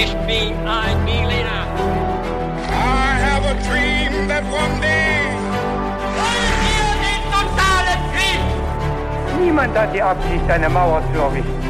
Ich bin ein Berliner. I have a dream that one day. Wollen wir den totalen Krieg? Niemand hat die Absicht, eine Mauer zu errichten.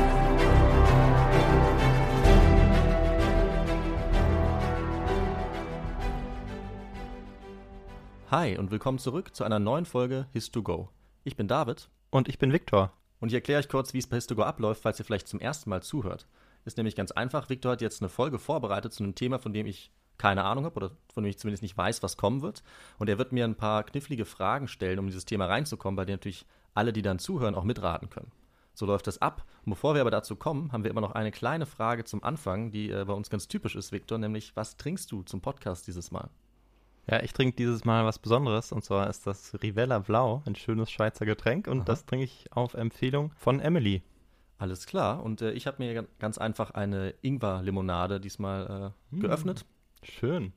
Hi und willkommen zurück zu einer neuen Folge His2Go. Ich bin David Und ich bin Viktor. und ich erkläre euch kurz, wie es bei His2Go abläuft, falls ihr vielleicht zum ersten Mal zuhört. Ist nämlich ganz einfach. Viktor hat jetzt eine Folge vorbereitet zu einem Thema, von dem ich keine Ahnung habe oder von dem ich zumindest nicht weiß, was kommen wird. Und er wird mir ein paar knifflige Fragen stellen, um dieses Thema reinzukommen, bei denen natürlich alle, die dann zuhören, auch mitraten können. So läuft das ab. Und bevor wir aber dazu kommen, haben wir immer noch eine kleine Frage zum Anfang, die äh, bei uns ganz typisch ist, Viktor, nämlich was trinkst du zum Podcast dieses Mal? Ja, ich trinke dieses Mal was Besonderes und zwar ist das Rivella Blau, ein schönes Schweizer Getränk und Aha. das trinke ich auf Empfehlung von Emily. Alles klar. Und äh, ich habe mir ganz einfach eine Ingwer-Limonade diesmal äh, geöffnet. Schön.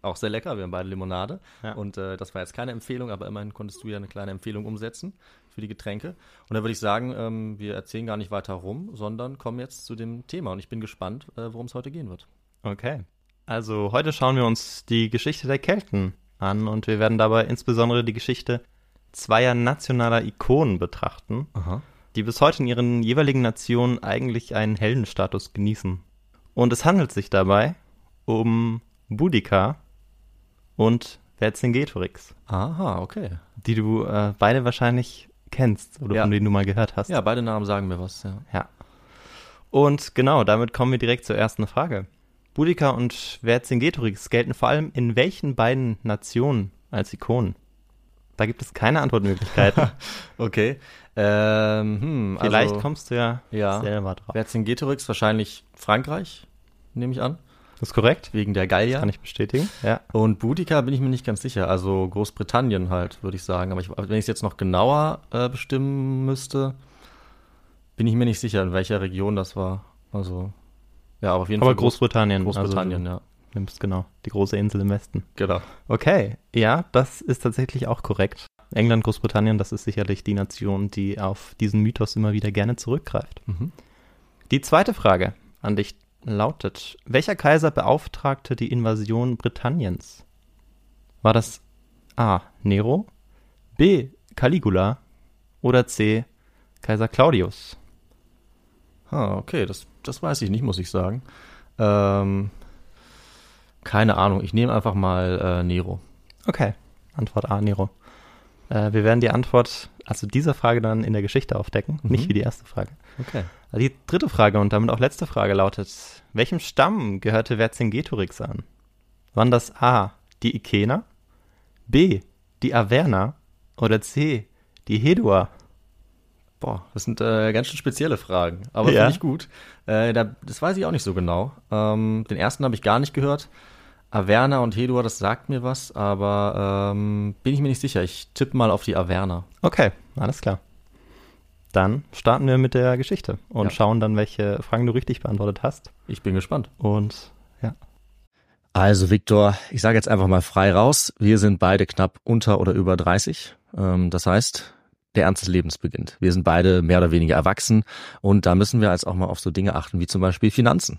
Auch sehr lecker, wir haben beide Limonade. Ja. Und äh, das war jetzt keine Empfehlung, aber immerhin konntest du ja eine kleine Empfehlung umsetzen für die Getränke. Und da würde ich sagen, ähm, wir erzählen gar nicht weiter rum, sondern kommen jetzt zu dem Thema. Und ich bin gespannt, äh, worum es heute gehen wird. Okay. Also heute schauen wir uns die Geschichte der Kelten an und wir werden dabei insbesondere die Geschichte zweier nationaler Ikonen betrachten, Aha. Die bis heute in ihren jeweiligen Nationen eigentlich einen Heldenstatus genießen. Und es handelt sich dabei um Boudica und Vercingetorix, Aha, okay. die du äh, beide wahrscheinlich kennst oder Ja. von denen du mal gehört hast. Ja, beide Namen sagen mir was, ja. Ja. Und genau, damit kommen wir direkt zur ersten Frage. Boudica und Vercingetorix gelten vor allem in welchen beiden Nationen als Ikonen? Da gibt es keine Antwortmöglichkeiten. Okay. Ähm, hm, Vielleicht also, kommst du ja, ja. selber drauf. Vercingetorix wahrscheinlich Frankreich, nehme ich an, Das ist korrekt? wegen der Gallier. Kann ich bestätigen. Ja. Und Boudica bin ich mir nicht ganz sicher. Also Großbritannien halt, würde ich sagen. Aber ich, wenn ich es jetzt noch genauer äh, bestimmen müsste, bin ich mir nicht sicher, in welcher Region das war. Also, ja, aber auf jeden Aber Fall Groß- Großbritannien. Großbritannien, also, ja. du Nimmst genau, die große Insel im Westen. Genau. Okay, ja, das ist tatsächlich auch korrekt. England, Großbritannien, das ist sicherlich die Nation, die auf diesen Mythos immer wieder gerne zurückgreift. Mhm. Die zweite Frage an dich lautet: Welcher Kaiser beauftragte die Invasion Britanniens? War das A. Nero, B. Caligula oder C. Kaiser Claudius? Ah, okay, das, das weiß ich nicht, muss ich sagen. Ähm, keine Ahnung, ich nehme einfach mal äh, Nero. Okay, Antwort A. Nero. Äh, wir werden die Antwort, also dieser Frage dann in der Geschichte aufdecken, Mhm. nicht wie die erste Frage. Okay. Also Die dritte Frage und damit auch letzte Frage lautet: Welchem Stamm gehörte Vercingetorix an? Waren das A. die Ikener, B. die Averna oder C. die Hedua? Boah, das sind äh, ganz schön spezielle Fragen, aber Ja. finde ich gut. Äh, da, das weiß ich auch nicht so genau. Ähm, den ersten habe ich gar nicht gehört. Averna und Hedua, das sagt mir was, aber ähm, bin ich mir nicht sicher. Ich tippe mal auf die Averna. Okay, alles klar. Dann starten wir mit der Geschichte und Ja. schauen dann, welche Fragen du richtig beantwortet hast. Ich bin gespannt. Und ja, Also Viktor, ich sage jetzt einfach mal frei raus. Wir sind beide knapp unter oder über 30. Ähm, das heißt, der Ernst des Lebens beginnt. Wir sind beide mehr oder weniger erwachsen und da müssen wir jetzt auch mal auf so Dinge achten wie zum Beispiel Finanzen.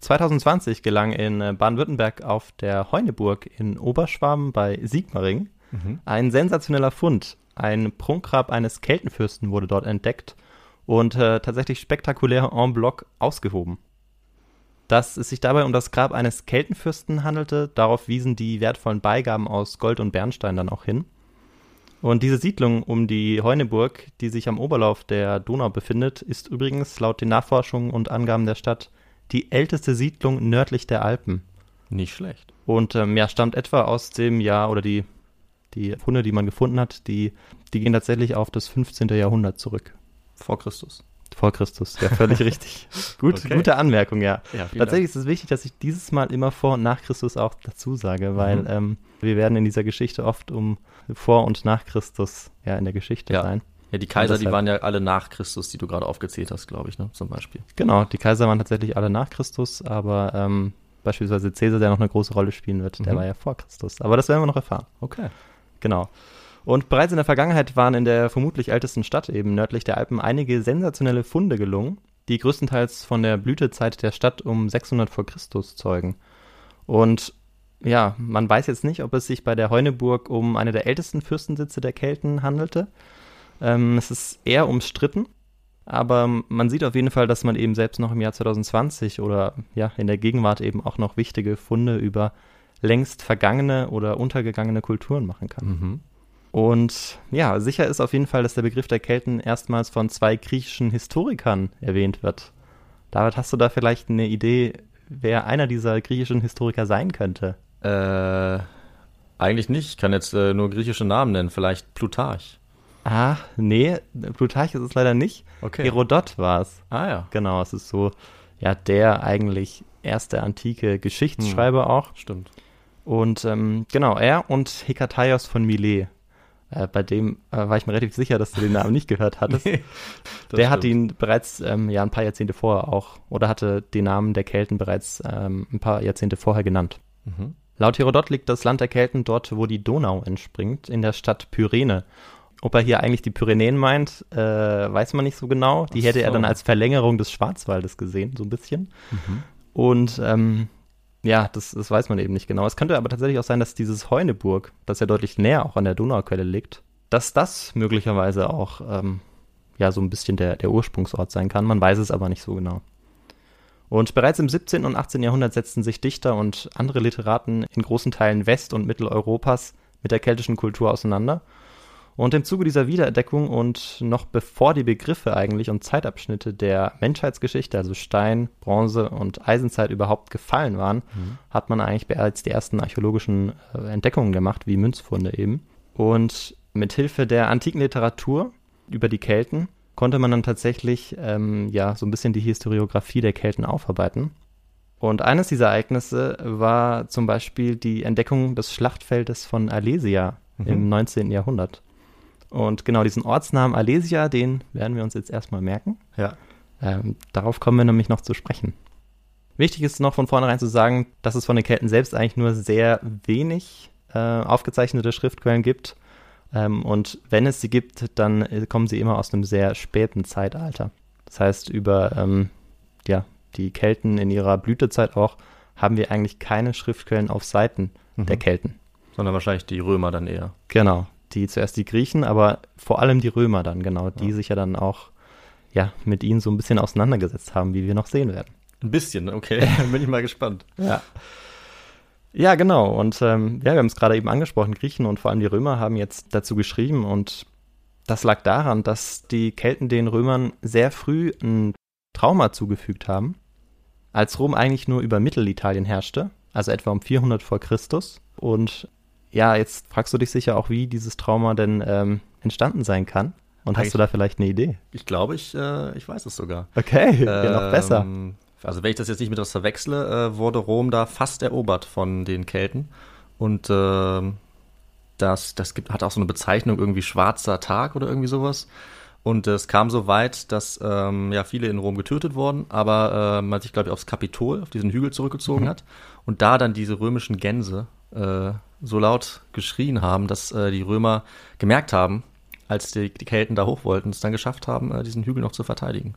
2020 gelang in äh, Baden-Württemberg auf der Heuneburg in Oberschwaben bei Sigmaring mhm. ein sensationeller Fund. Ein Prunkgrab eines Keltenfürsten wurde dort entdeckt und äh, tatsächlich spektakulär en bloc ausgehoben. Dass es sich dabei um das Grab eines Keltenfürsten handelte, darauf wiesen die wertvollen Beigaben aus Gold und Bernstein dann auch hin. Und diese Siedlung um die Heuneburg, die sich am Oberlauf der Donau befindet, ist übrigens laut den Nachforschungen und Angaben der Stadt die älteste Siedlung nördlich der Alpen. Nicht schlecht. Und ähm, ja, stammt etwa aus dem Jahr oder die, die Funde, die man gefunden hat, die, die gehen tatsächlich auf das 15. Jahrhundert zurück. Vor Christus. Vor Christus, ja, völlig richtig. Gut, okay. Gute Anmerkung, ja. ja Tatsächlich Dank. ist es wichtig, dass ich dieses Mal immer vor und nach Christus auch dazu sage, weil mhm. ähm, wir werden in dieser Geschichte oft um vor und nach Christus ja in der Geschichte ja. sein. Ja, die Kaiser, die waren ja alle nach Christus, die du gerade aufgezählt hast, glaube ich, ne, zum Beispiel. Genau, die Kaiser waren tatsächlich alle nach Christus, aber ähm, beispielsweise Caesar, der noch eine große Rolle spielen wird, mhm. der war ja vor Christus. Aber das werden wir noch erfahren. Okay. Genau. Und bereits in der Vergangenheit waren in der vermutlich ältesten Stadt eben nördlich der Alpen einige sensationelle Funde gelungen, die größtenteils von der Blütezeit der Stadt um 600 vor Christus zeugen. Und ja, man weiß jetzt nicht, ob es sich bei der Heuneburg um eine der ältesten Fürstensitze der Kelten handelte ähm, es ist eher umstritten, aber man sieht auf jeden Fall, dass man eben selbst noch im Jahr 2020 oder ja in der Gegenwart eben auch noch wichtige Funde über längst vergangene oder untergegangene Kulturen machen kann. Mhm. Und ja, sicher ist auf jeden Fall, dass der Begriff der Kelten erstmals von zwei griechischen Historikern erwähnt wird. David, hast du da vielleicht eine Idee, wer einer dieser griechischen Historiker sein könnte? Äh, eigentlich nicht. Ich kann jetzt äh, nur griechische Namen nennen. Vielleicht Plutarch. Ah, nee, Plutarch ist es leider nicht. Okay. Herodot war es. Ah ja. Genau, es ist so, ja, der eigentlich erste antike Geschichtsschreiber hm, auch. Stimmt. Und ähm, genau, er und Hekataios von Milet. Äh, bei dem äh, war ich mir relativ sicher, dass du den Namen nicht gehört hattest. nee, der stimmt. hat ihn bereits ähm, ja, ein paar Jahrzehnte vorher auch, oder hatte den Namen der Kelten bereits ähm, ein paar Jahrzehnte vorher genannt. Mhm. Laut Herodot liegt das Land der Kelten dort, wo die Donau entspringt, in der Stadt Pyrene. Ob er hier eigentlich die Pyrenäen meint, äh, weiß man nicht so genau. Die so. hätte er dann als Verlängerung des Schwarzwaldes gesehen, so ein bisschen. Mhm. Und ähm, ja, das, das weiß man eben nicht genau. Es könnte aber tatsächlich auch sein, dass dieses Heuneburg, das ja deutlich näher auch an der Donauquelle liegt, dass das möglicherweise auch ähm, ja so ein bisschen der, der Ursprungsort sein kann. Man weiß es aber nicht so genau. Und bereits im 17. und 18. Jahrhundert setzten sich Dichter und andere Literaten in großen Teilen West- und Mitteleuropas mit der keltischen Kultur auseinander und im Zuge dieser Wiederentdeckung und noch bevor die Begriffe eigentlich und Zeitabschnitte der Menschheitsgeschichte, also Stein, Bronze und Eisenzeit überhaupt gefallen waren, mhm. hat man eigentlich bereits die ersten archäologischen äh, Entdeckungen gemacht, wie Münzfunde eben. Und mit Hilfe der antiken Literatur über die Kelten konnte man dann tatsächlich ähm, ja so ein bisschen die Historiografie der Kelten aufarbeiten. Und eines dieser Ereignisse war zum Beispiel die Entdeckung des Schlachtfeldes von Alesia mhm. im 19. Jahrhundert. Und genau diesen Ortsnamen Alesia, den werden wir uns jetzt erstmal merken. Ja. Ähm, darauf kommen wir nämlich noch zu sprechen. Wichtig ist noch von vornherein zu sagen, dass es von den Kelten selbst eigentlich nur sehr wenig äh, aufgezeichnete Schriftquellen gibt. Ähm, und wenn es sie gibt, dann äh, kommen sie immer aus einem sehr späten Zeitalter. Das heißt, über ähm, ja, die Kelten in ihrer Blütezeit auch haben wir eigentlich keine Schriftquellen auf Seiten Mhm. der Kelten. Sondern wahrscheinlich die Römer dann eher. Genau. Die zuerst die Griechen, aber vor allem die Römer dann, genau, die sich ja dann auch ja, mit ihnen so ein bisschen auseinandergesetzt haben, wie wir noch sehen werden. Ein bisschen, okay. Bin ich mal gespannt. Ja. Ja, genau. Und ähm, ja, wir haben es gerade eben angesprochen, Griechen und vor allem die Römer haben jetzt dazu geschrieben und das lag daran, dass die Kelten den Römern sehr früh ein Trauma zugefügt haben, als Rom eigentlich nur über Mittelitalien herrschte, also etwa um 400 vor Christus. Und ja, jetzt fragst du dich sicher auch, wie dieses Trauma denn ähm, entstanden sein kann. Und hast Eigentlich- du da vielleicht eine Idee? Ich glaube, ich, äh, ich weiß es sogar. Okay, ja, noch besser. Ähm, Also wenn ich das jetzt nicht mit was verwechsle, äh, wurde Rom da fast erobert von den Kelten. Und ähm, das, das gibt, hat auch so eine Bezeichnung, irgendwie schwarzer Tag oder irgendwie sowas. Und es kam so weit, dass ähm, ja viele in Rom getötet wurden, aber äh, man sich, glaube ich, aufs Kapitol, auf diesen Hügel zurückgezogen hat und da dann diese römischen Gänse äh, so laut geschrien haben, dass äh, die Römer gemerkt haben, als die, die Kelten da hoch wollten, es dann geschafft haben, äh, diesen Hügel noch zu verteidigen.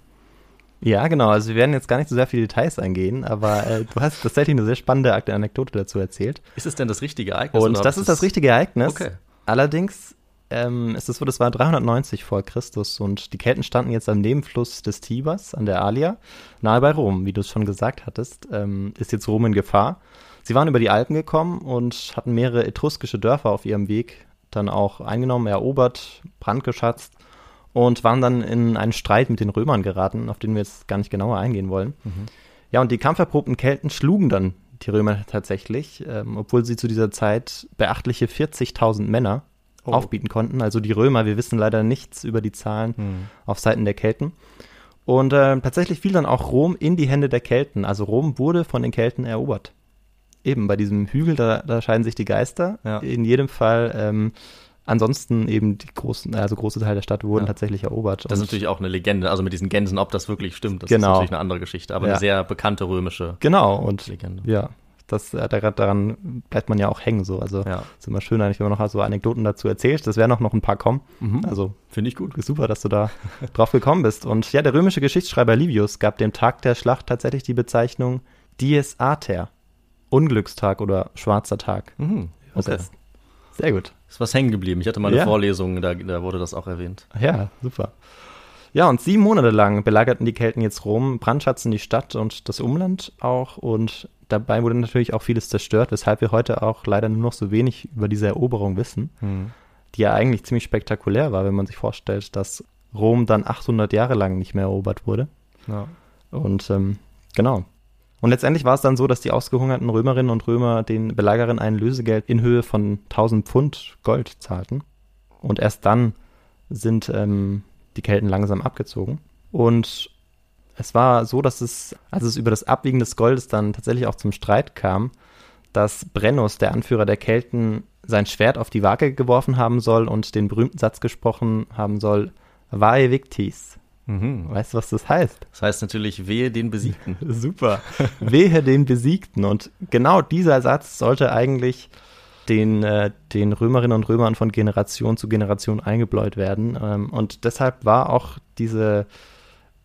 Ja, genau. Also wir werden jetzt gar nicht so sehr viele Details eingehen, aber äh, du hast tatsächlich eine sehr spannende Anekdote dazu erzählt. Ist es denn das richtige Ereignis? Und das ist das richtige Ereignis. Okay. Allerdings ähm, ist es so, das war 390 vor Christus und die Kelten standen jetzt am Nebenfluss des Tibers an der Alia, nahe bei Rom, wie du es schon gesagt hattest, ähm, ist jetzt Rom in Gefahr. Sie waren über die Alpen gekommen und hatten mehrere etruskische Dörfer auf ihrem Weg dann auch eingenommen, erobert, brandgeschatzt und waren dann in einen Streit mit den Römern geraten, auf den wir jetzt gar nicht genauer eingehen wollen. Ja, und die kampferprobten Kelten schlugen dann die Römer tatsächlich, ähm, obwohl sie zu dieser Zeit beachtliche 40.000 Männer Oh. aufbieten konnten. Also die Römer, wir wissen leider nichts über die Zahlen Hm. auf Seiten der Kelten. Und äh, tatsächlich fiel dann auch Rom in die Hände der Kelten. Also Rom wurde von den Kelten erobert. Eben bei diesem Hügel, da, da scheiden sich die Geister. Ja. In jedem Fall. Ähm, ansonsten eben die großen, also große Teile der Stadt wurden Ja. tatsächlich erobert. Das ist natürlich auch eine Legende, also mit diesen Gänsen, ob das wirklich stimmt, das Genau. ist natürlich eine andere Geschichte, aber Ja. eine sehr bekannte römische Genau, und Legende. ja, das, äh, da- daran bleibt man ja auch hängen. So. Also Ja. ist immer schön eigentlich, wenn man noch so Anekdoten dazu erzählt. Das werden auch noch ein paar kommen. Mhm. Also Finde ich gut. super, dass du da drauf gekommen bist. Und ja, der römische Geschichtsschreiber Livius gab dem Tag der Schlacht tatsächlich die Bezeichnung Dies Ater. Unglückstag oder schwarzer Tag. Mhm. Okay. Sehr gut. Ist was hängen geblieben. Ich hatte mal eine Ja. Vorlesung, da, da wurde das auch erwähnt. Ja, super. Ja, und sieben Monate lang belagerten die Kelten jetzt Rom, brandschatzten die Stadt und das Umland auch. Und dabei wurde natürlich auch vieles zerstört, weshalb wir heute auch leider nur noch so wenig über diese Eroberung wissen, die ja eigentlich ziemlich spektakulär war, wenn man sich vorstellt, dass Rom dann 800 Jahre lang nicht mehr erobert wurde. Ja. Und ähm, genau. Und letztendlich war es dann so, dass die ausgehungerten Römerinnen und Römer den Belagerern ein Lösegeld in Höhe von 1000 Pfund Gold zahlten. Und erst dann sind ähm, die Kelten langsam abgezogen. Und es war so, dass es, als es über das Abwiegen des Goldes dann tatsächlich auch zum Streit kam, dass Brennus, der Anführer der Kelten, sein Schwert auf die Waage geworfen haben soll und den berühmten Satz gesprochen haben soll, Vae victis. Mhm. Weißt du, was das heißt? Das heißt natürlich, wehe den Besiegten. Super. Wehe den Besiegten. Und genau dieser Satz sollte eigentlich den, äh, den Römerinnen und Römern von Generation zu Generation eingebläut werden. Ähm, und deshalb war auch diese,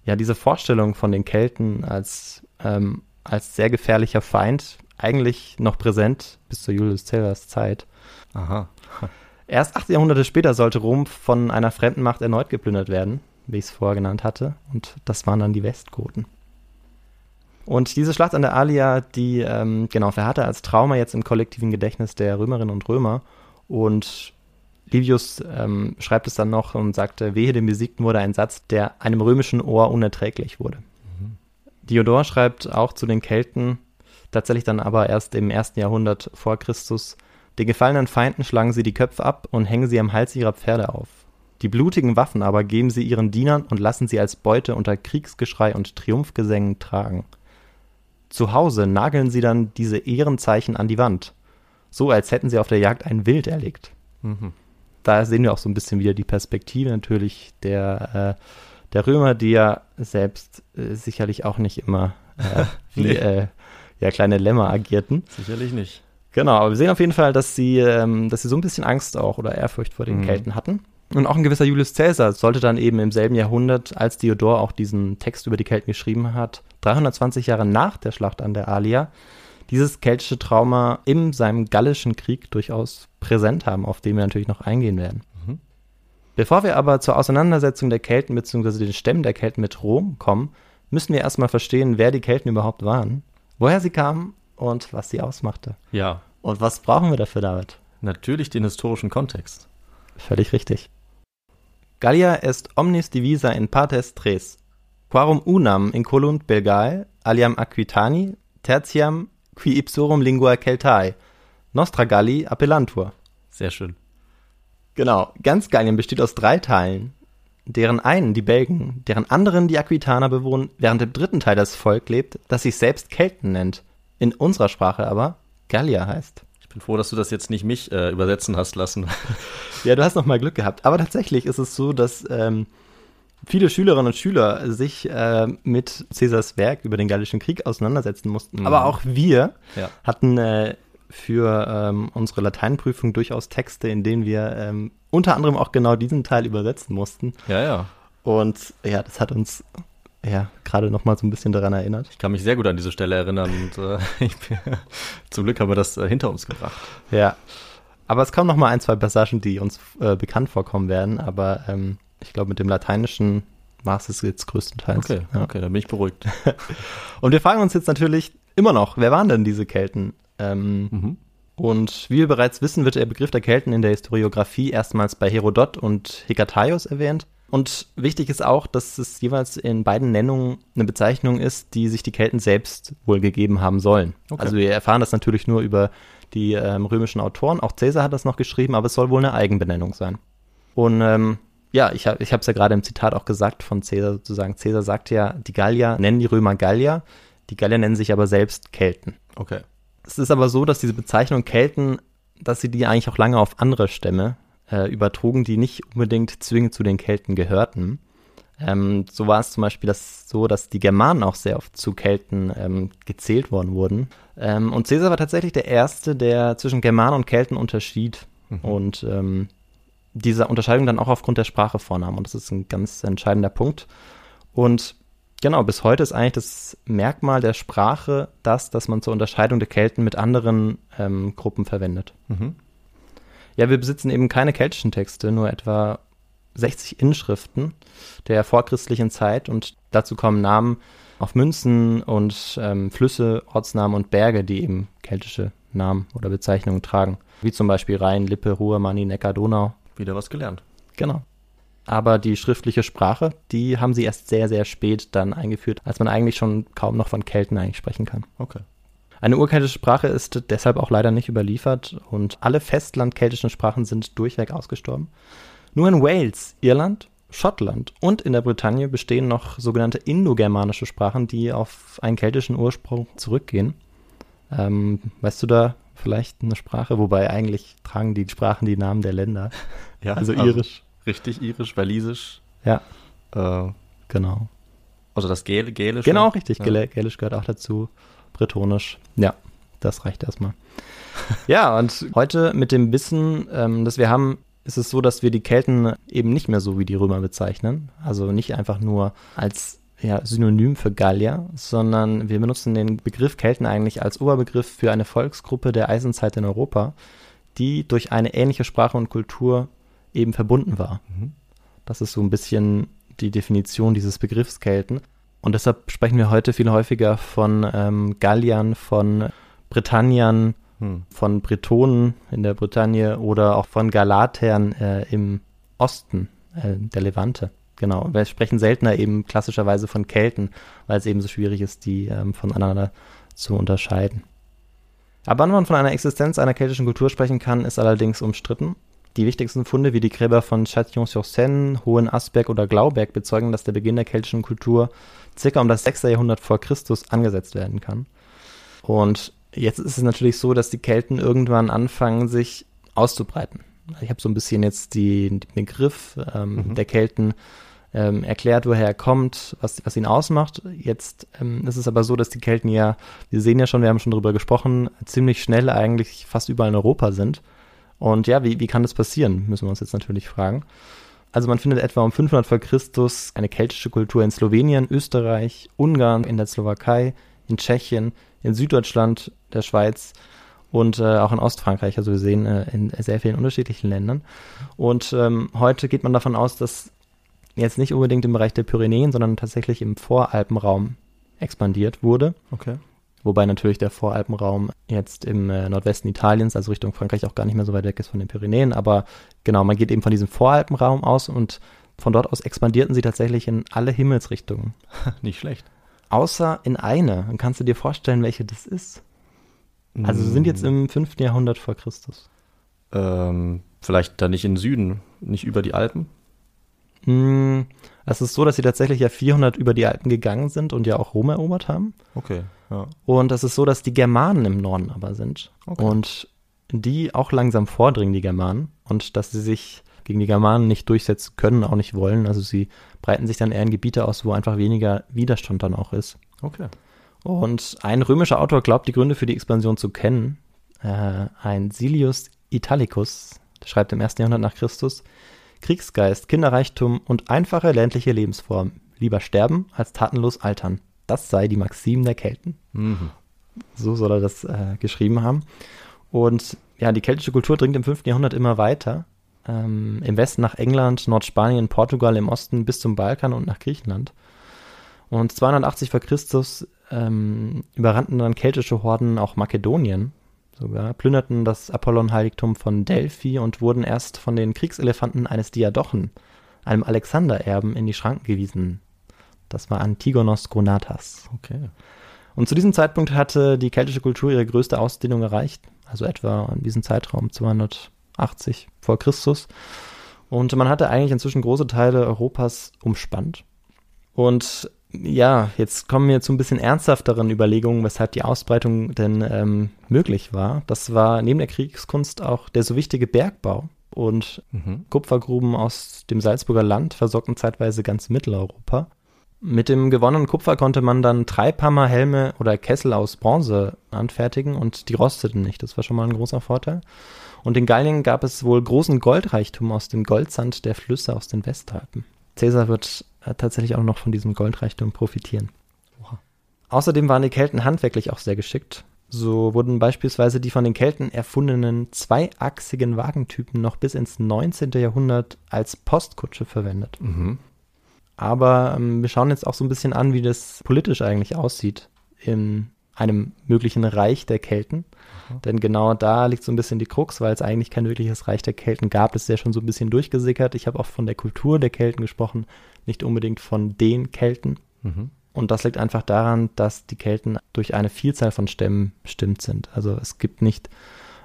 ja, diese Vorstellung von den Kelten als, ähm, als sehr gefährlicher Feind eigentlich noch präsent bis zur Julius Caesars Zeit. Aha. Erst acht Jahrhunderte später sollte Rom von einer fremden Macht erneut geplündert werden, wie ich es vorher genannt hatte. Und das waren dann die Westgoten. Und diese Schlacht an der Alia, die ähm, genau verharrte als Trauma jetzt im kollektiven Gedächtnis der Römerinnen und Römer. Und Livius ähm, schreibt es dann noch und sagte, wehe dem Besiegten wurde ein Satz, der einem römischen Ohr unerträglich wurde. Diodor schreibt auch zu den Kelten, tatsächlich dann aber erst im ersten Jahrhundert vor Christus, den gefallenen Feinden schlagen sie die Köpfe ab und hängen sie am Hals ihrer Pferde auf. Die blutigen Waffen aber geben sie ihren Dienern und lassen sie als Beute unter Kriegsgeschrei und Triumphgesängen tragen. Zu Hause nageln sie dann diese Ehrenzeichen an die Wand, so als hätten sie auf der Jagd ein Wild erlegt. Mhm. Da sehen wir auch so ein bisschen wieder die Perspektive natürlich der, äh, der Römer, die ja selbst äh, sicherlich auch nicht immer äh, wie Nee. äh, ja, kleine Lämmer agierten. Sicherlich nicht. Genau, aber wir sehen auf jeden Fall, dass sie, ähm, dass sie so ein bisschen Angst auch oder Ehrfurcht vor den Mhm. Kelten hatten. Und auch ein gewisser Julius Caesar sollte dann eben im selben Jahrhundert, als Diodor auch diesen Text über die Kelten geschrieben hat, 320 Jahre nach der Schlacht an der Alia, dieses keltische Trauma in seinem gallischen Krieg durchaus präsent haben, auf den wir natürlich noch eingehen werden. Mhm. Bevor wir aber zur Auseinandersetzung der Kelten bzw. den Stämmen der Kelten mit Rom kommen, müssen wir erstmal verstehen, wer die Kelten überhaupt waren, woher sie kamen und was sie ausmachte. Ja. Und was brauchen wir dafür, David? Natürlich den historischen Kontext. Völlig richtig. Gallia est omnis divisa in partes tres, quarum unam incolunt Belgae, aliam Aquitani, tertiam qui ipsorum lingua Celtae, nostra Galli appellantur. Sehr schön. Genau, ganz Gallien besteht aus drei Teilen, deren einen die Belgen, deren anderen die Aquitaner bewohnen, während im dritten Teil das Volk lebt, das sich selbst Kelten nennt, in unserer Sprache aber Gallier heißt. Bin froh, dass du das jetzt nicht mich äh, übersetzen hast lassen. ja, du hast noch mal Glück gehabt. Aber tatsächlich ist es so, dass ähm, viele Schülerinnen und Schüler sich äh, mit Cäsars Werk über den Gallischen Krieg auseinandersetzen mussten. Mhm. Aber auch wir ja. hatten äh, für ähm, unsere Lateinprüfung durchaus Texte, in denen wir ähm, unter anderem auch genau diesen Teil übersetzen mussten. Ja, ja. Und ja, das hat uns ja gerade noch mal so ein bisschen daran erinnert. Ich kann mich sehr gut an diese Stelle erinnern und äh, bin, zum Glück haben wir das äh, hinter uns gebracht. Ja, aber es kommen noch mal ein, zwei Passagen, die uns äh, bekannt vorkommen werden, aber ähm, ich glaube, mit dem Lateinischen war es jetzt größtenteils. Okay, ja. okay, dann bin ich beruhigt. und wir fragen uns jetzt natürlich immer noch, wer waren denn diese Kelten? Ähm, mhm. Und wie wir bereits wissen, wird der Begriff der Kelten in der Historiografie erstmals bei Herodot und Hekataios erwähnt. Und wichtig ist auch, dass es jeweils in beiden Nennungen eine Bezeichnung ist, die sich die Kelten selbst wohl gegeben haben sollen. Okay. Also wir erfahren das natürlich nur über die ähm, römischen Autoren. Auch Caesar hat das noch geschrieben, aber es soll wohl eine Eigenbenennung sein. Und ähm, ja, ich habe es ja gerade im Zitat auch gesagt von Caesar sozusagen. Caesar sagt ja, die Gallier nennen die Römer Gallier, die Gallier nennen sich aber selbst Kelten. Okay. Es ist aber so, dass diese Bezeichnung Kelten, dass sie die eigentlich auch lange auf andere Stämme äh, übertrugen, die nicht unbedingt zwingend zu den Kelten gehörten. Ähm, so war es zum Beispiel das so, dass die Germanen auch sehr oft zu Kelten ähm, gezählt worden wurden. Ähm, und Caesar war tatsächlich der Erste, der zwischen Germanen und Kelten unterschied. Mhm. Und ähm, diese Unterscheidung dann auch aufgrund der Sprache vornahm. Und das ist ein ganz entscheidender Punkt. Und genau, bis heute ist eigentlich das Merkmal der Sprache das, dass man zur Unterscheidung der Kelten mit anderen ähm, Gruppen verwendet. Mhm. Ja, wir besitzen eben keine keltischen Texte, nur etwa 60 Inschriften der vorchristlichen Zeit und dazu kommen Namen auf Münzen und ähm, Flüsse, Ortsnamen und Berge, die eben keltische Namen oder Bezeichnungen tragen, wie zum Beispiel Rhein, Lippe, Ruhr, Mani, Neckar, Donau. Wieder was gelernt. Genau. Aber die schriftliche Sprache, die haben sie erst sehr, sehr spät dann eingeführt, als man eigentlich schon kaum noch von Kelten eigentlich sprechen kann. Okay. Eine urkeltische Sprache ist deshalb auch leider nicht überliefert und alle festlandkeltischen Sprachen sind durchweg ausgestorben. Nur in Wales, Irland, Schottland und in der Bretagne bestehen noch sogenannte indogermanische Sprachen, die auf einen keltischen Ursprung zurückgehen. Ähm, weißt du da vielleicht eine Sprache, wobei eigentlich tragen die Sprachen die Namen der Länder. Ja, also, also irisch. richtig, irisch, walisisch. Ja. Äh, genau. Also das Gäl Gälisch. Genau, richtig. Ja. Gälisch gehört auch dazu. Bretonisch. Ja, das reicht erstmal. ja, und heute mit dem Wissen, ähm, das wir haben, ist es so, dass wir die Kelten eben nicht mehr so wie die Römer bezeichnen. Also nicht einfach nur als ja, Synonym für Gallier, sondern wir benutzen den Begriff Kelten eigentlich als Oberbegriff für eine Volksgruppe der Eisenzeit in Europa, die durch eine ähnliche Sprache und Kultur eben verbunden war. Mhm. Das ist so ein bisschen die Definition dieses Begriffs Kelten. Und deshalb sprechen wir heute viel häufiger von ähm, Galliern, von Britanniern, hm. von Bretonen in der Bretagne oder auch von Galatern äh, im Osten äh, der Levante. Genau, wir sprechen seltener eben klassischerweise von Kelten, weil es eben so schwierig ist, die ähm, voneinander zu unterscheiden. Aber wann man von einer Existenz einer keltischen Kultur sprechen kann, ist allerdings umstritten. Die wichtigsten Funde wie die Gräber von Châtillon-sur-Seine, Hohen Asberg oder Glauberg bezeugen, dass der Beginn der keltischen Kultur circa um das 6. Jahrhundert vor Christus angesetzt werden kann. Und jetzt ist es natürlich so, dass die Kelten irgendwann anfangen, sich auszubreiten. Ich habe so ein bisschen jetzt die, den Begriff ähm, mhm. der Kelten ähm, erklärt, woher er kommt, was, was ihn ausmacht. Jetzt ähm, ist es aber so, dass die Kelten ja, wir sehen ja schon, wir haben schon darüber gesprochen, ziemlich schnell eigentlich fast überall in Europa sind. Und ja, wie, wie kann das passieren, müssen wir uns jetzt natürlich fragen. Also man findet etwa um 500 vor Christus eine keltische Kultur in Slowenien, Österreich, Ungarn, in der Slowakei, in Tschechien, in Süddeutschland, der Schweiz und äh, auch in Ostfrankreich. Also wir sehen äh, in sehr vielen unterschiedlichen Ländern. Und ähm, heute geht man davon aus, dass jetzt nicht unbedingt im Bereich der Pyrenäen, sondern tatsächlich im Voralpenraum expandiert wurde. Okay. Wobei natürlich der Voralpenraum jetzt im äh, Nordwesten Italiens, also Richtung Frankreich, auch gar nicht mehr so weit weg ist von den Pyrenäen. Aber genau, man geht eben von diesem Voralpenraum aus und von dort aus expandierten sie tatsächlich in alle Himmelsrichtungen. Nicht schlecht. Außer in eine. Dann kannst du dir vorstellen, welche das ist. Also sie sind jetzt im 5. Jahrhundert vor Christus. Ähm, vielleicht da nicht in Süden, nicht über die Alpen? Hm, es ist so, dass sie tatsächlich ja 400 über die Alpen gegangen sind und ja auch Rom erobert haben. Okay, ja. Und es ist so, dass die Germanen im Norden aber sind. Okay. Und die auch langsam vordringen, die Germanen. Und dass sie sich gegen die Germanen nicht durchsetzen können, auch nicht wollen. Also sie breiten sich dann eher in Gebiete aus, wo einfach weniger Widerstand dann auch ist. Okay. Und ein römischer Autor glaubt, die Gründe für die Expansion zu kennen. Äh, ein Silius Italicus, der schreibt im ersten Jahrhundert nach Christus, Kriegsgeist, Kinderreichtum und einfache ländliche Lebensform. Lieber sterben als tatenlos altern. Das sei die Maxim der Kelten. Mhm. So soll er das äh, geschrieben haben. Und ja, die keltische Kultur dringt im 5. Jahrhundert immer weiter. Ähm, Im Westen nach England, Nordspanien, Portugal, im Osten bis zum Balkan und nach Griechenland. Und 280 vor Christus ähm, überrannten dann keltische Horden auch Makedonien sogar, plünderten das Apollon-Heiligtum von Delphi und wurden erst von den Kriegselefanten eines Diadochen, einem Alexander-Erben, in die Schranken gewiesen. Das war Antigonos Gonatas. Okay. Und zu diesem Zeitpunkt hatte die keltische Kultur ihre größte Ausdehnung erreicht, also etwa in diesem Zeitraum 280 vor Christus. Und man hatte eigentlich inzwischen große Teile Europas umspannt. Und ja, jetzt kommen wir zu ein bisschen ernsthafteren Überlegungen, weshalb die Ausbreitung denn ähm, möglich war. Das war neben der Kriegskunst auch der so wichtige Bergbau. Und Mhm. Kupfergruben aus dem Salzburger Land versorgten zeitweise ganz Mitteleuropa. Mit dem gewonnenen Kupfer konnte man dann Treibhammer, Helme oder Kessel aus Bronze anfertigen und die rosteten nicht. Das war schon mal ein großer Vorteil. Und in Gallien gab es wohl großen Goldreichtum aus dem Goldsand der Flüsse aus den Westalpen. Caesar wird äh, tatsächlich auch noch von diesem Goldreichtum profitieren. Außerdem waren die Kelten handwerklich auch sehr geschickt. So wurden beispielsweise die von den Kelten erfundenen zweiachsigen Wagentypen noch bis ins 19. Jahrhundert als Postkutsche verwendet. Mhm. Aber ähm, wir schauen jetzt auch so ein bisschen an, wie das politisch eigentlich aussieht in einem möglichen Reich der Kelten. Denn genau da liegt so ein bisschen die Krux, weil es eigentlich kein wirkliches Reich der Kelten gab. Das ist ja schon so ein bisschen durchgesickert. Ich habe auch von der Kultur der Kelten gesprochen, nicht unbedingt von den Kelten. Mhm. Und das liegt einfach daran, dass die Kelten durch eine Vielzahl von Stämmen bestimmt sind. Also es gibt nicht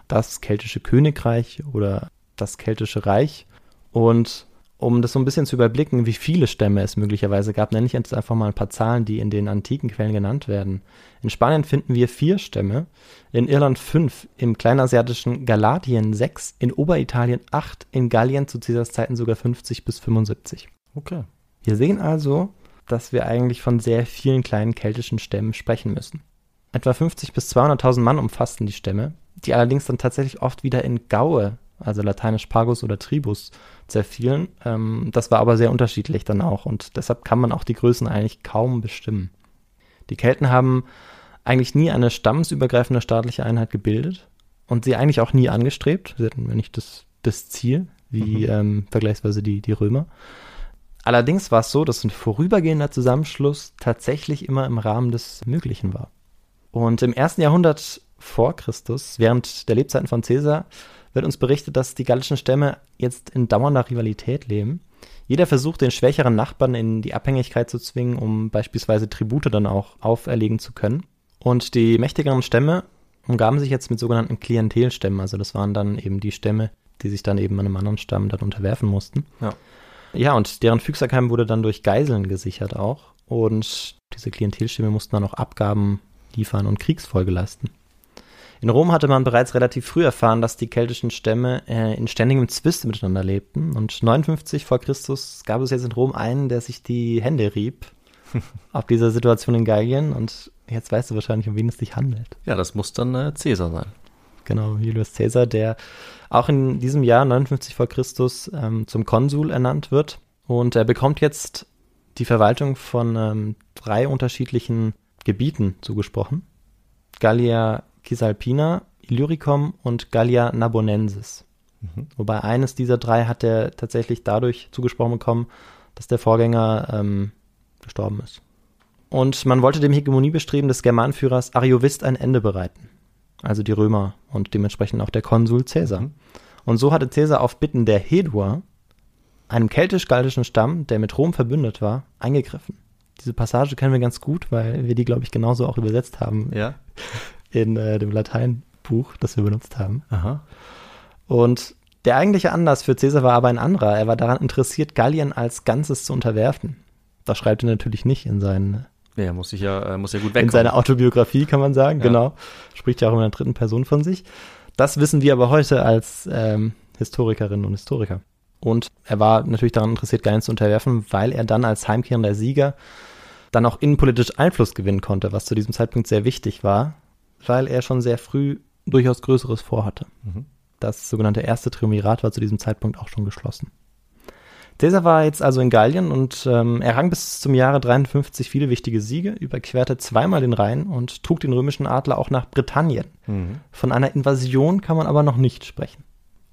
das keltische Königreich oder das keltische Reich. Und um das so ein bisschen zu überblicken, wie viele Stämme es möglicherweise gab, nenne ich jetzt einfach mal ein paar Zahlen, die in den antiken Quellen genannt werden. In Spanien finden wir vier Stämme, in Irland fünf, im kleinasiatischen Galatien sechs, in Oberitalien acht, in Gallien zu Caesars Zeiten sogar 50 bis 75. Okay. Wir sehen also, dass wir eigentlich von sehr vielen kleinen keltischen Stämmen sprechen müssen. Etwa 50 bis 200.000 Mann umfassten die Stämme, die allerdings dann tatsächlich oft wieder in Gaue, also lateinisch Pagus oder Tribus, zerfielen. Ähm, das war aber sehr unterschiedlich dann auch und deshalb kann man auch die Größen eigentlich kaum bestimmen. Die Kelten haben eigentlich nie eine stammesübergreifende staatliche Einheit gebildet und sie eigentlich auch nie angestrebt. Sie hatten nicht das, das Ziel, wie ähm, vergleichsweise die, die Römer. Allerdings war es so, dass ein vorübergehender Zusammenschluss tatsächlich immer im Rahmen des Möglichen war. Und im ersten Jahrhundert vor Christus, während der Lebzeiten von Caesar, wird uns berichtet, dass die gallischen Stämme jetzt in dauernder Rivalität leben. Jeder versucht, den schwächeren Nachbarn in die Abhängigkeit zu zwingen, um beispielsweise Tribute dann auch auferlegen zu können. Und die mächtigeren Stämme umgaben sich jetzt mit sogenannten Klientelstämmen. Also das waren dann eben die Stämme, die sich dann eben einem anderen Stamm dann unterwerfen mussten. Ja. Ja, und deren Fügserkeim wurde dann durch Geiseln gesichert auch. Und diese Klientelstämme mussten dann auch Abgaben liefern und Kriegsfolge leisten. In Rom hatte man bereits relativ früh erfahren, dass die keltischen Stämme äh, in ständigem Zwist miteinander lebten. Und 59 vor Christus gab es jetzt in Rom einen, der sich die Hände rieb auf dieser Situation in Gallien. Und jetzt weißt du wahrscheinlich, um wen es sich handelt. Ja, das muss dann äh, Cäsar sein. Genau, Julius Caesar, der auch in diesem Jahr 59 vor Christus ähm, zum Konsul ernannt wird. Und er bekommt jetzt die Verwaltung von ähm, drei unterschiedlichen Gebieten zugesprochen. Gallia Cisalpina, Illyricum und Gallia Narbonensis. Mhm. Wobei eines dieser drei hat er tatsächlich dadurch zugesprochen bekommen, dass der Vorgänger ähm, gestorben ist. Und man wollte dem Hegemoniebestreben des Germanführers Ariovist ein Ende bereiten. Also die Römer und dementsprechend auch der Konsul Caesar. Mhm. Und so hatte Caesar auf Bitten der Heduer, einem keltisch-galtischen Stamm, der mit Rom verbündet war, eingegriffen. Diese Passage kennen wir ganz gut, weil wir die, glaube ich, genauso auch übersetzt haben ja. in äh, dem Lateinbuch, das wir benutzt haben. Aha. Und der eigentliche Anlass für Caesar war aber ein anderer. Er war daran interessiert, Gallien als Ganzes zu unterwerfen. Das schreibt er natürlich nicht in seinen. Ja, muss sich ja, äh, muss ja gut wegkommen. In seiner Autobiografie kann man sagen, ja. genau. Spricht ja auch in der dritten Person von sich. Das wissen wir aber heute als ähm, Historikerinnen und Historiker. Und er war natürlich daran interessiert, Gallien zu unterwerfen, weil er dann als heimkehrender Sieger dann auch innenpolitisch Einfluss gewinnen konnte, was zu diesem Zeitpunkt sehr wichtig war, weil er schon sehr früh durchaus Größeres vorhatte. Mhm. Das sogenannte erste Triumvirat war zu diesem Zeitpunkt auch schon geschlossen. Caesar war jetzt also in Gallien und ähm, errang bis zum Jahre 53 viele wichtige Siege, überquerte zweimal den Rhein und trug den römischen Adler auch nach Britannien. Mhm. Von einer Invasion kann man aber noch nicht sprechen.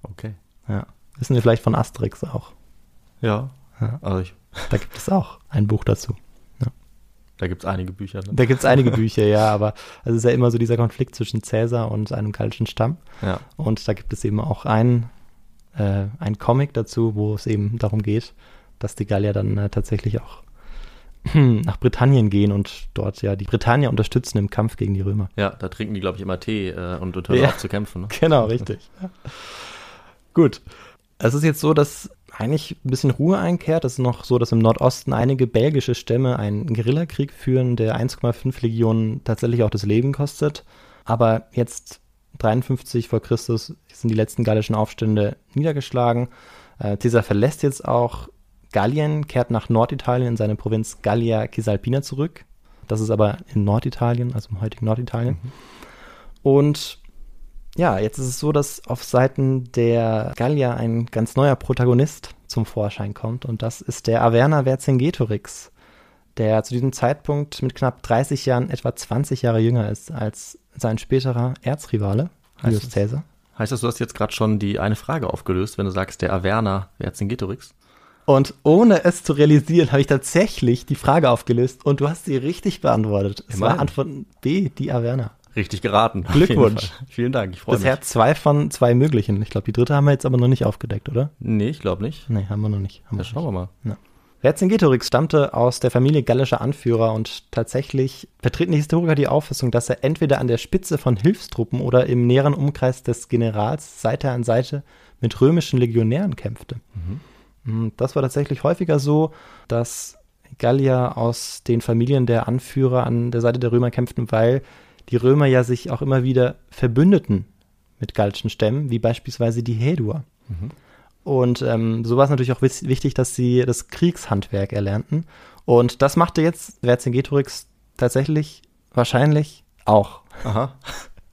Okay. Ja. Wissen wir vielleicht von Asterix auch. Ja. ja. Also ich da gibt es auch ein Buch dazu. Da gibt es einige Bücher. Ne? Da gibt es einige Bücher, ja, aber es ist ja immer so dieser Konflikt zwischen Cäsar und einem kaltischen Stamm. Ja. Und da gibt es eben auch ein, äh, ein Comic dazu, wo es eben darum geht, dass die Gallier dann äh, tatsächlich auch nach Britannien gehen und dort ja die Britannier unterstützen im Kampf gegen die Römer. Ja, da trinken die, glaube ich, immer Tee äh, und, und hören ja. auf zu kämpfen. Ne? Genau, richtig. Gut. Es ist jetzt so, dass eigentlich ein bisschen Ruhe einkehrt. Es ist noch so, dass im Nordosten einige belgische Stämme einen Guerillakrieg führen, der 1,5 Legionen tatsächlich auch das Leben kostet. Aber jetzt 53 vor Christus sind die letzten gallischen Aufstände niedergeschlagen. Äh, Caesar verlässt jetzt auch Gallien, kehrt nach Norditalien in seine Provinz Gallia Cisalpina zurück. Das ist aber in Norditalien, also im heutigen Norditalien. Mhm. Und ja, jetzt ist es so, dass auf Seiten der Gallier ein ganz neuer Protagonist zum Vorschein kommt und das ist der Averna Vercingetorix, der zu diesem Zeitpunkt mit knapp 30 Jahren etwa 20 Jahre jünger ist als sein späterer Erzrivale, Julius Caesar. Heißt das, du hast jetzt gerade schon die eine Frage aufgelöst, wenn du sagst, der Averna Vercingetorix? Und ohne es zu realisieren, habe ich tatsächlich die Frage aufgelöst und du hast sie richtig beantwortet. Es Immerhin. war Antwort B, die Averna. Richtig geraten. Glückwunsch. Vielen Dank, ich freue mich. Bisher zwei von zwei möglichen. Ich glaube, die dritte haben wir jetzt aber noch nicht aufgedeckt, oder? Nee, ich glaube nicht. Nee, haben wir noch nicht. Haben ja, schauen wir mal. Ja. Vercingetorix stammte aus der Familie gallischer Anführer und tatsächlich vertreten die Historiker die Auffassung, dass er entweder an der Spitze von Hilfstruppen oder im näheren Umkreis des Generals Seite an Seite mit römischen Legionären kämpfte. Mhm. Das war tatsächlich häufiger so, dass Gallier aus den Familien der Anführer an der Seite der Römer kämpften, weil die Römer ja sich auch immer wieder verbündeten mit gallischen Stämmen, wie beispielsweise die Häduer. Mhm. Und ähm, so war es natürlich auch wichtig, dass sie das Kriegshandwerk erlernten. Und das machte jetzt Vercingetorix tatsächlich wahrscheinlich auch. Aha.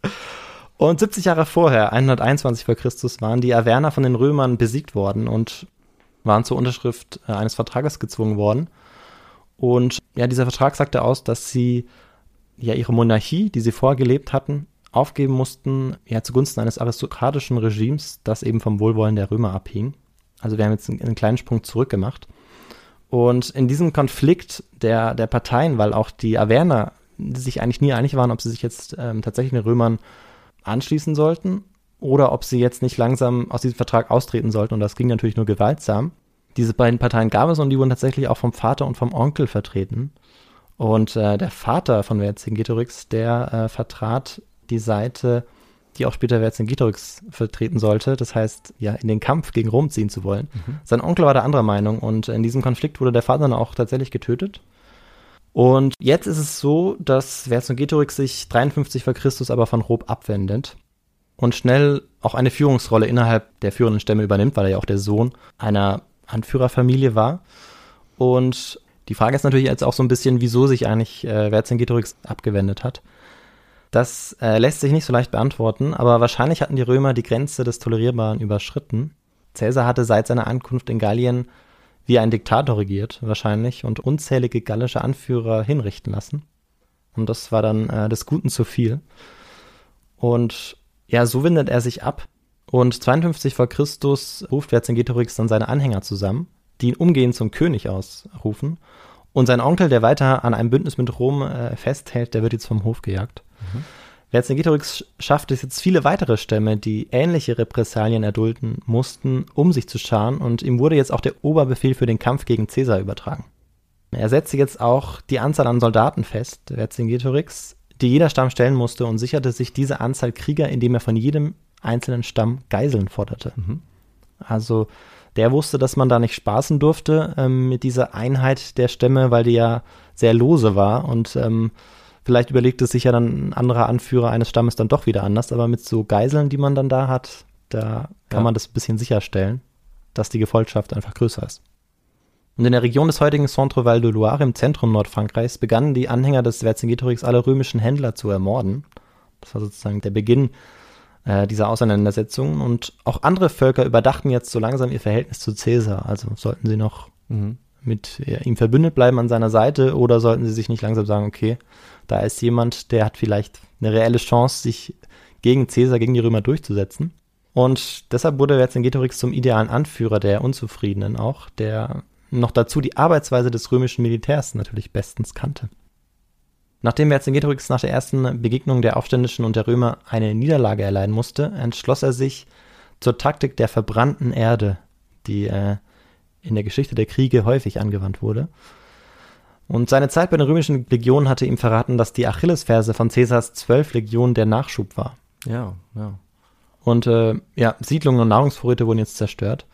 Und 70 Jahre vorher, 121 vor Christus, waren die Averner von den Römern besiegt worden und waren zur Unterschrift äh, eines Vertrages gezwungen worden. Und ja, dieser Vertrag sagte aus, dass sie ja ihre Monarchie, die sie vorgelebt hatten, aufgeben mussten, ja zugunsten eines aristokratischen Regimes, das eben vom Wohlwollen der Römer abhing. Also wir haben jetzt einen, einen kleinen Sprung zurückgemacht. Und in diesem Konflikt der, der Parteien, weil auch die Averner sich eigentlich nie einig waren, ob sie sich jetzt ähm, tatsächlich den Römern anschließen sollten oder ob sie jetzt nicht langsam aus diesem Vertrag austreten sollten. Und das ging natürlich nur gewaltsam. Diese beiden Parteien gab es und die wurden tatsächlich auch vom Vater und vom Onkel vertreten. Und äh, der Vater von Vercingetorix, der äh, vertrat die Seite, die auch später Vercingetorix vertreten sollte, das heißt, ja, in den Kampf gegen Rom ziehen zu wollen. Mhm. Sein Onkel war der anderer Meinung und in diesem Konflikt wurde der Vater dann auch tatsächlich getötet. Und jetzt ist es so, dass Vercingetorix sich 53 vor Christus aber von Rom abwendet und schnell auch eine Führungsrolle innerhalb der führenden Stämme übernimmt, weil er ja auch der Sohn einer Anführerfamilie war. Und die Frage ist natürlich jetzt auch so ein bisschen, wieso sich eigentlich äh, Vercingetorix abgewendet hat. Das äh, lässt sich nicht so leicht beantworten, aber wahrscheinlich hatten die Römer die Grenze des Tolerierbaren überschritten. Caesar hatte seit seiner Ankunft in Gallien wie ein Diktator regiert, wahrscheinlich, und unzählige gallische Anführer hinrichten lassen. Und das war dann äh, des Guten zu viel. Und ja, so windet er sich ab. Und 52 vor Christus ruft Vercingetorix dann seine Anhänger zusammen, die ihn umgehend zum König ausrufen. Und sein Onkel, der weiter an einem Bündnis mit Rom äh, festhält, der wird jetzt vom Hof gejagt. Mhm. Vercingetorix schafft es jetzt viele weitere Stämme, die ähnliche Repressalien erdulden mussten, um sich zu scharen. Und ihm wurde jetzt auch der Oberbefehl für den Kampf gegen Caesar übertragen. Er setzte jetzt auch die Anzahl an Soldaten fest, Vercingetorix, die jeder Stamm stellen musste und sicherte sich diese Anzahl Krieger, indem er von jedem einzelnen Stamm Geiseln forderte. Mhm. Also der wusste, dass man da nicht spaßen durfte ähm, mit dieser Einheit der Stämme, weil die ja sehr lose war und ähm, vielleicht überlegte sich ja dann ein anderer Anführer eines Stammes dann doch wieder anders, aber mit so Geiseln, die man dann da hat, da kann ja. man das ein bisschen sicherstellen, dass die Gefolgschaft einfach größer ist. Und in der Region des heutigen Centre-Val de Loire im Zentrum Nordfrankreichs begannen die Anhänger des Vercingetorix alle römischen Händler zu ermorden. Das war sozusagen der Beginn äh, dieser Auseinandersetzungen. Und auch andere Völker überdachten jetzt so langsam ihr Verhältnis zu Caesar. Also sollten sie noch mhm. mit ja, ihm verbündet bleiben an seiner Seite oder sollten sie sich nicht langsam sagen, okay, da ist jemand, der hat vielleicht eine reelle Chance, sich gegen Caesar, gegen die Römer durchzusetzen. Und deshalb wurde Vercingetorix zum idealen Anführer der Unzufriedenen auch, der noch dazu die Arbeitsweise des römischen Militärs natürlich bestens kannte. Nachdem Vercingetorix nach der ersten Begegnung der Aufständischen und der Römer eine Niederlage erleiden musste, entschloss er sich zur Taktik der verbrannten Erde, die äh, in der Geschichte der Kriege häufig angewandt wurde. Und seine Zeit bei den römischen Legionen hatte ihm verraten, dass die Achillesferse von Caesars zwölf Legionen der Nachschub war. Ja, ja. Und äh, ja, Siedlungen und Nahrungsvorräte wurden jetzt zerstört.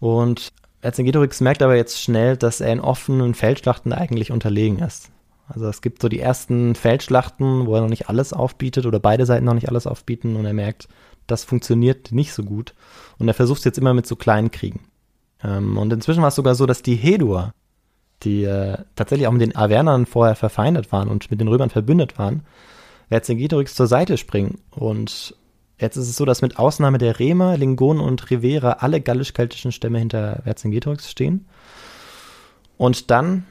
Und Vercingetorix merkt aber jetzt schnell, dass er in offenen Feldschlachten eigentlich unterlegen ist. Also es gibt so die ersten Feldschlachten, wo er noch nicht alles aufbietet oder beide Seiten noch nicht alles aufbieten und er merkt, das funktioniert nicht so gut. Und er versucht es jetzt immer mit so kleinen Kriegen. Ähm, und inzwischen war es sogar so, dass die Hedua, die äh, tatsächlich auch mit den Avernern vorher verfeindet waren und mit den Römern verbündet waren, Vercingetorix zur Seite springen. Und jetzt ist es so, dass mit Ausnahme der Remer, Lingonen und Rivera alle gallisch-keltischen Stämme hinter Vercingetorix stehen. Und dann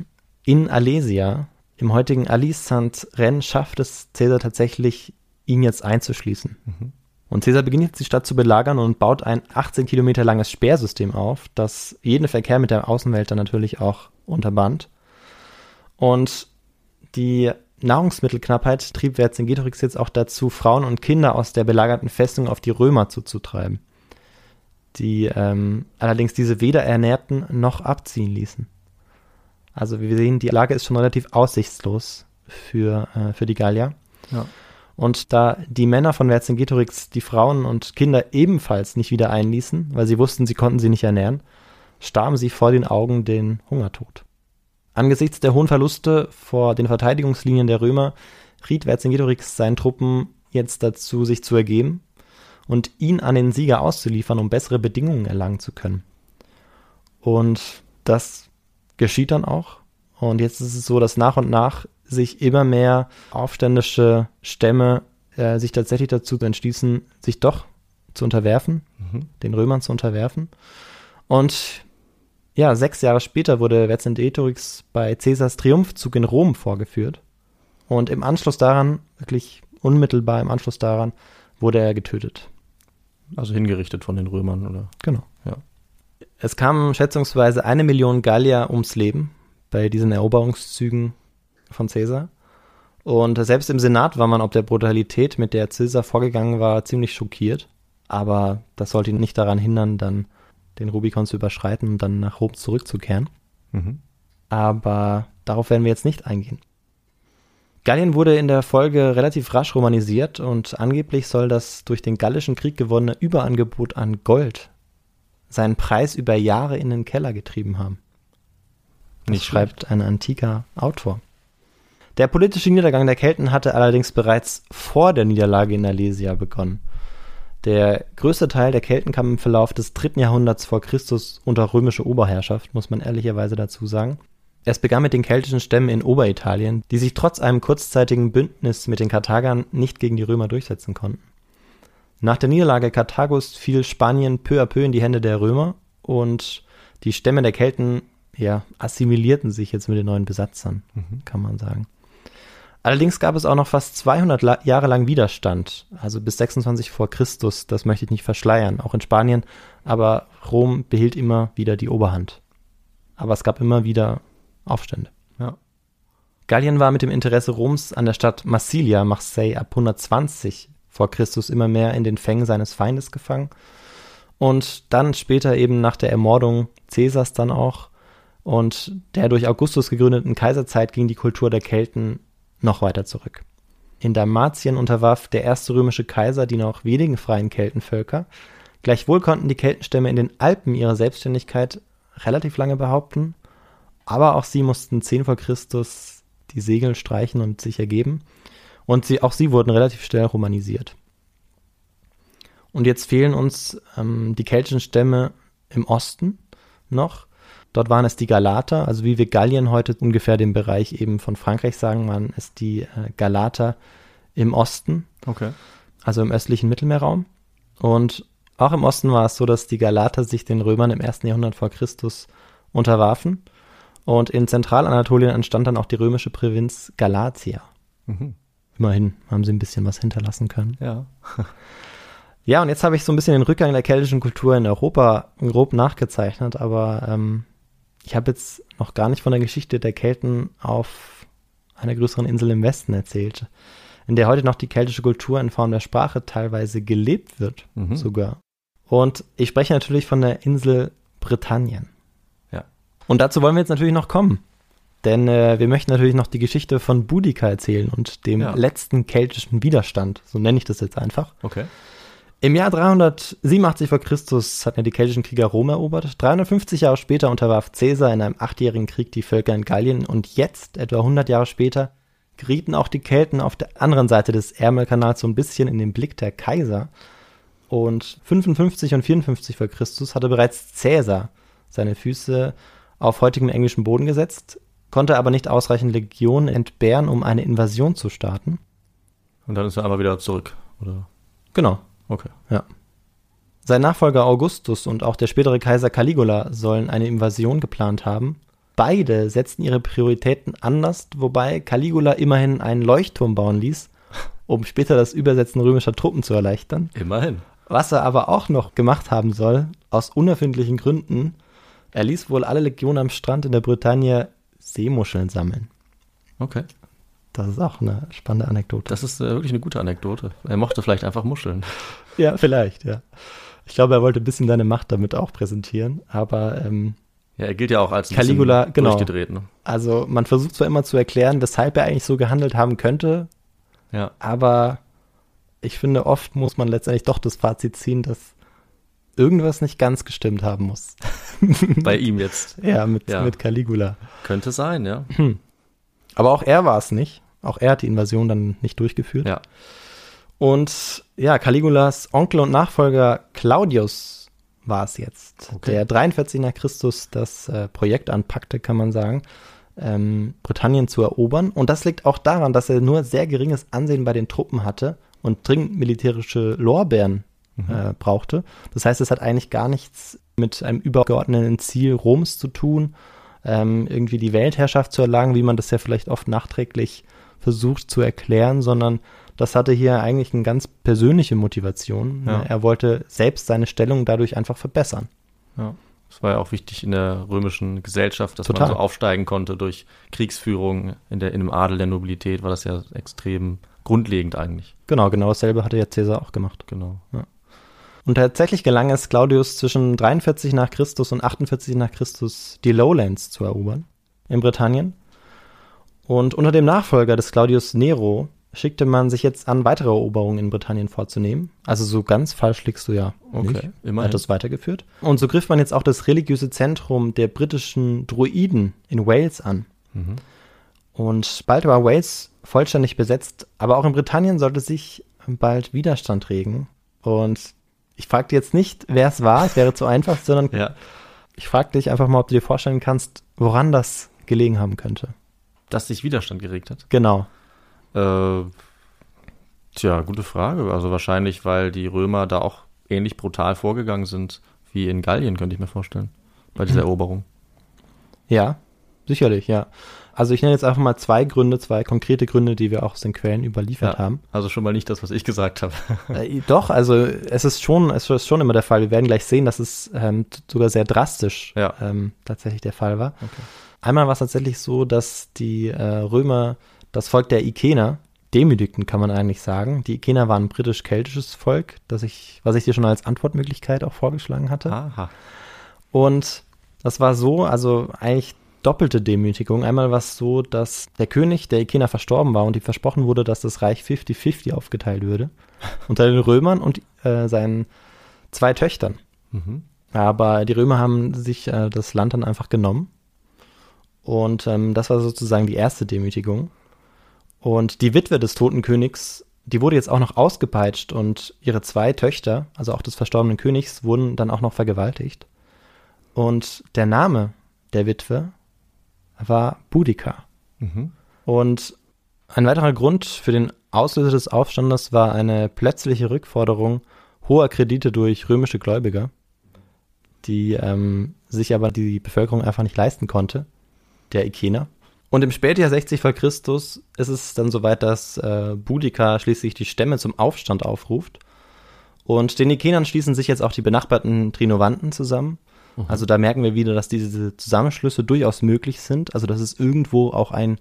in Alesia im heutigen Alisand-Rennen schafft es Caesar tatsächlich, ihn jetzt einzuschließen. Mhm. Und Caesar beginnt jetzt die Stadt zu belagern und baut ein 18 Kilometer langes Sperrsystem auf, das jeden Verkehr mit der Außenwelt dann natürlich auch unterband. Und die Nahrungsmittelknappheit trieb Vercingetorix jetzt auch dazu, Frauen und Kinder aus der belagerten Festung auf die Römer zuzutreiben, die ähm, allerdings diese weder ernährten noch abziehen ließen. Also wir sehen, die Lage ist schon relativ aussichtslos für, äh, für die Gallier. Ja. Und da die Männer von Vercingetorix die Frauen und Kinder ebenfalls nicht wieder einließen, weil sie wussten, sie konnten sie nicht ernähren, starben sie vor den Augen den Hungertod. Angesichts der hohen Verluste vor den Verteidigungslinien der Römer riet Vercingetorix seinen Truppen jetzt dazu, sich zu ergeben und ihn an den Sieger auszuliefern, um bessere Bedingungen erlangen zu können. Und das geschieht dann auch. Und jetzt ist es so, dass nach und nach sich immer mehr aufständische Stämme äh, sich tatsächlich dazu entschließen, sich doch zu unterwerfen, mhm. den Römern zu unterwerfen. Und ja, sechs Jahre später wurde Vercingetorix bei Caesars Triumphzug in Rom vorgeführt. Und im Anschluss daran, wirklich unmittelbar im Anschluss daran, wurde er getötet. Also hingerichtet von den Römern, oder? Genau. Ja. Es kamen schätzungsweise eine Million Gallier ums Leben bei diesen Eroberungszügen von Caesar. Und selbst im Senat war man ob der Brutalität, mit der Caesar vorgegangen war, ziemlich schockiert. Aber das sollte ihn nicht daran hindern, dann den Rubikon zu überschreiten und dann nach Rom zurückzukehren. Mhm. Aber darauf werden wir jetzt nicht eingehen. Gallien wurde in der Folge relativ rasch romanisiert und angeblich soll das durch den Gallischen Krieg gewonnene Überangebot an Gold seinen Preis über Jahre in den Keller getrieben haben. Das schreibt ein antiker Autor. Der politische Niedergang der Kelten hatte allerdings bereits vor der Niederlage in Alesia begonnen. Der größte Teil der Kelten kam im Verlauf des dritten Jahrhunderts vor Christus unter römische Oberherrschaft, muss man ehrlicherweise dazu sagen. Es begann mit den keltischen Stämmen in Oberitalien, die sich trotz einem kurzzeitigen Bündnis mit den Karthagern nicht gegen die Römer durchsetzen konnten. Nach der Niederlage Karthagos fiel Spanien peu à peu in die Hände der Römer und die Stämme der Kelten ja, assimilierten sich jetzt mit den neuen Besatzern, mhm. kann man sagen. Allerdings gab es auch noch fast 200 Jahre lang Widerstand, also bis 26 vor Christus, das möchte ich nicht verschleiern, auch in Spanien, aber Rom behielt immer wieder die Oberhand. Aber es gab immer wieder Aufstände. Ja. Gallien war mit dem Interesse Roms an der Stadt Massilia, Marseille, ab 120 vor Christus immer mehr in den Fängen seines Feindes gefangen. Und dann später eben nach der Ermordung Caesars dann auch und der durch Augustus gegründeten Kaiserzeit ging die Kultur der Kelten noch weiter zurück. In Dalmatien unterwarf der erste römische Kaiser die noch wenigen freien Keltenvölker. Gleichwohl konnten die Keltenstämme in den Alpen ihre Selbstständigkeit relativ lange behaupten, aber auch sie mussten 10 vor Christus die Segel streichen und sich ergeben. Und sie, auch sie wurden relativ schnell romanisiert. Und jetzt fehlen uns ähm, die keltischen Stämme im Osten noch. Dort waren es die Galater, also wie wir Gallien heute ungefähr den Bereich eben von Frankreich sagen, waren es die äh, Galater im Osten, Okay. also im östlichen Mittelmeerraum. Und auch im Osten war es so, dass die Galater sich den Römern im ersten Jahrhundert vor Christus unterwarfen. Und in Zentralanatolien entstand dann auch die römische Provinz Galatia. Mhm. Immerhin haben sie ein bisschen was hinterlassen können. Ja. Ja, und jetzt habe ich so ein bisschen den Rückgang der keltischen Kultur in Europa grob nachgezeichnet, aber ähm, ich habe jetzt noch gar nicht von der Geschichte der Kelten auf einer größeren Insel im Westen erzählt, in der heute noch die keltische Kultur in Form der Sprache teilweise gelebt wird, Mhm. sogar. Und ich spreche natürlich von der Insel Britannien. Ja. Und dazu wollen wir jetzt natürlich noch kommen. Denn äh, wir möchten natürlich noch die Geschichte von Boudica erzählen und dem Ja. letzten keltischen Widerstand. So nenne ich das jetzt einfach. Okay. Im Jahr 387 vor Christus hatten ja die keltischen Krieger Rom erobert. 350 Jahre später unterwarf Caesar in einem achtjährigen Krieg die Völker in Gallien und jetzt, etwa 100 Jahre später, gerieten auch die Kelten auf der anderen Seite des Ärmelkanals so ein bisschen in den Blick der Kaiser. Und 55 und 54 vor Christus hatte bereits Caesar seine Füße auf heutigem englischen Boden gesetzt, konnte aber nicht ausreichend Legionen entbehren, um eine Invasion zu starten. Und dann ist er aber wieder zurück, oder? Genau, Okay. Sein Nachfolger Augustus und auch der spätere Kaiser Caligula sollen eine Invasion geplant haben. Beide setzten ihre Prioritäten anders, wobei Caligula immerhin einen Leuchtturm bauen ließ, um später das Übersetzen römischer Truppen zu erleichtern. Immerhin. Was er aber auch noch gemacht haben soll, aus unerfindlichen Gründen, er ließ wohl alle Legionen am Strand in der Bretagne Seemuscheln sammeln. Okay. Das ist auch eine spannende Anekdote. Das ist äh, wirklich eine gute Anekdote. Er mochte vielleicht einfach Muscheln. ja, vielleicht, ja. Ich glaube, er wollte ein bisschen seine Macht damit auch präsentieren, aber ähm, Ja, er gilt ja auch als Caligula, genau. durchgedreht. Ne? Also man versucht zwar immer zu erklären, weshalb er eigentlich so gehandelt haben könnte, Ja. aber ich finde, oft muss man letztendlich doch das Fazit ziehen, dass irgendwas nicht ganz gestimmt haben muss. Bei ihm jetzt. Ja, mit, Ja. mit Caligula. Könnte sein, ja. Aber auch er war es nicht. Auch er hat die Invasion dann nicht durchgeführt. Ja. Und ja, Caligulas Onkel und Nachfolger Claudius war es jetzt, Okay. der 43 nach Christus das äh, Projekt anpackte, kann man sagen, ähm, Britannien zu erobern. Und das liegt auch daran, dass er nur sehr geringes Ansehen bei den Truppen hatte und dringend militärische Lorbeeren äh, brauchte. Das heißt, es hat eigentlich gar nichts mit einem übergeordneten Ziel Roms zu tun, ähm, irgendwie die Weltherrschaft zu erlangen, wie man das ja vielleicht oft nachträglich versucht zu erklären, sondern das hatte hier eigentlich eine ganz persönliche Motivation. Ja. Er wollte selbst seine Stellung dadurch einfach verbessern. ja. Das war ja auch wichtig in der römischen Gesellschaft, dass Total. man so aufsteigen konnte durch Kriegsführung in, der, in dem Adel der Nobilität, war das ja extrem grundlegend eigentlich. Genau, genau dasselbe hatte ja Caesar auch gemacht. Genau. Und tatsächlich gelang es Claudius zwischen 43 nach Christus und 48 nach Christus die Lowlands zu erobern in Britannien. Und unter dem Nachfolger des Claudius Nero schickte man sich jetzt an, weitere Eroberungen in Britannien vorzunehmen. Also so ganz falsch liegst du ja. Okay, nicht. Er immerhin. hat das weitergeführt. Und so griff man jetzt auch das religiöse Zentrum der britischen Druiden in Wales an. Mhm. Und bald war Wales vollständig besetzt, aber auch in Britannien sollte sich bald Widerstand regen. Und ich fragte jetzt nicht, wer es war, es wäre zu einfach, sondern Ja. ich fragte dich einfach mal, ob du dir vorstellen kannst, woran das gelegen haben könnte. Dass sich Widerstand geregt hat. Genau. Äh, tja, gute Frage. Also wahrscheinlich, weil die Römer da auch ähnlich brutal vorgegangen sind wie in Gallien, könnte ich mir vorstellen. Bei dieser Eroberung. Ja, sicherlich, ja. Also ich nenne jetzt einfach mal zwei Gründe, zwei konkrete Gründe, die wir auch aus den Quellen überliefert Ja, haben. Also schon mal nicht das, was ich gesagt habe. Äh, doch, also es ist schon, es ist schon immer der Fall. Wir werden gleich sehen, dass es ähm, sogar sehr drastisch Ja. ähm, tatsächlich der Fall war. Einmal war es tatsächlich so, dass die äh, Römer das Volk der Ikener demütigten, kann man eigentlich sagen. Die Ikener waren ein britisch-keltisches Volk, das ich, was ich dir schon als Antwortmöglichkeit auch vorgeschlagen hatte. Aha. Und das war so, also eigentlich doppelte Demütigung. Einmal war es so, dass der König der Ikener verstorben war und ihm versprochen wurde, dass das Reich 50-50 aufgeteilt würde. Unter den Römern und äh, seinen zwei Töchtern. Mhm. Aber die Römer haben sich äh, das Land dann einfach genommen. Und ähm, das war sozusagen die erste Demütigung. Und die Witwe des toten Königs, die wurde jetzt auch noch ausgepeitscht und ihre zwei Töchter, also auch des verstorbenen Königs, wurden dann auch noch vergewaltigt. Und der Name der Witwe war Boudica. Mhm. Und ein weiterer Grund für den Auslöser des Aufstandes war eine plötzliche Rückforderung hoher Kredite durch römische Gläubiger, die ähm, sich aber die Bevölkerung einfach nicht leisten konnte, der Ikener. Und im Spätjahr 60 vor Christus ist es dann soweit, dass äh, Boudica schließlich die Stämme zum Aufstand aufruft. Und den Ikenern schließen sich jetzt auch die benachbarten Trinovanten zusammen. Also da merken wir wieder, dass diese Zusammenschlüsse durchaus möglich sind. Also dass es irgendwo auch einen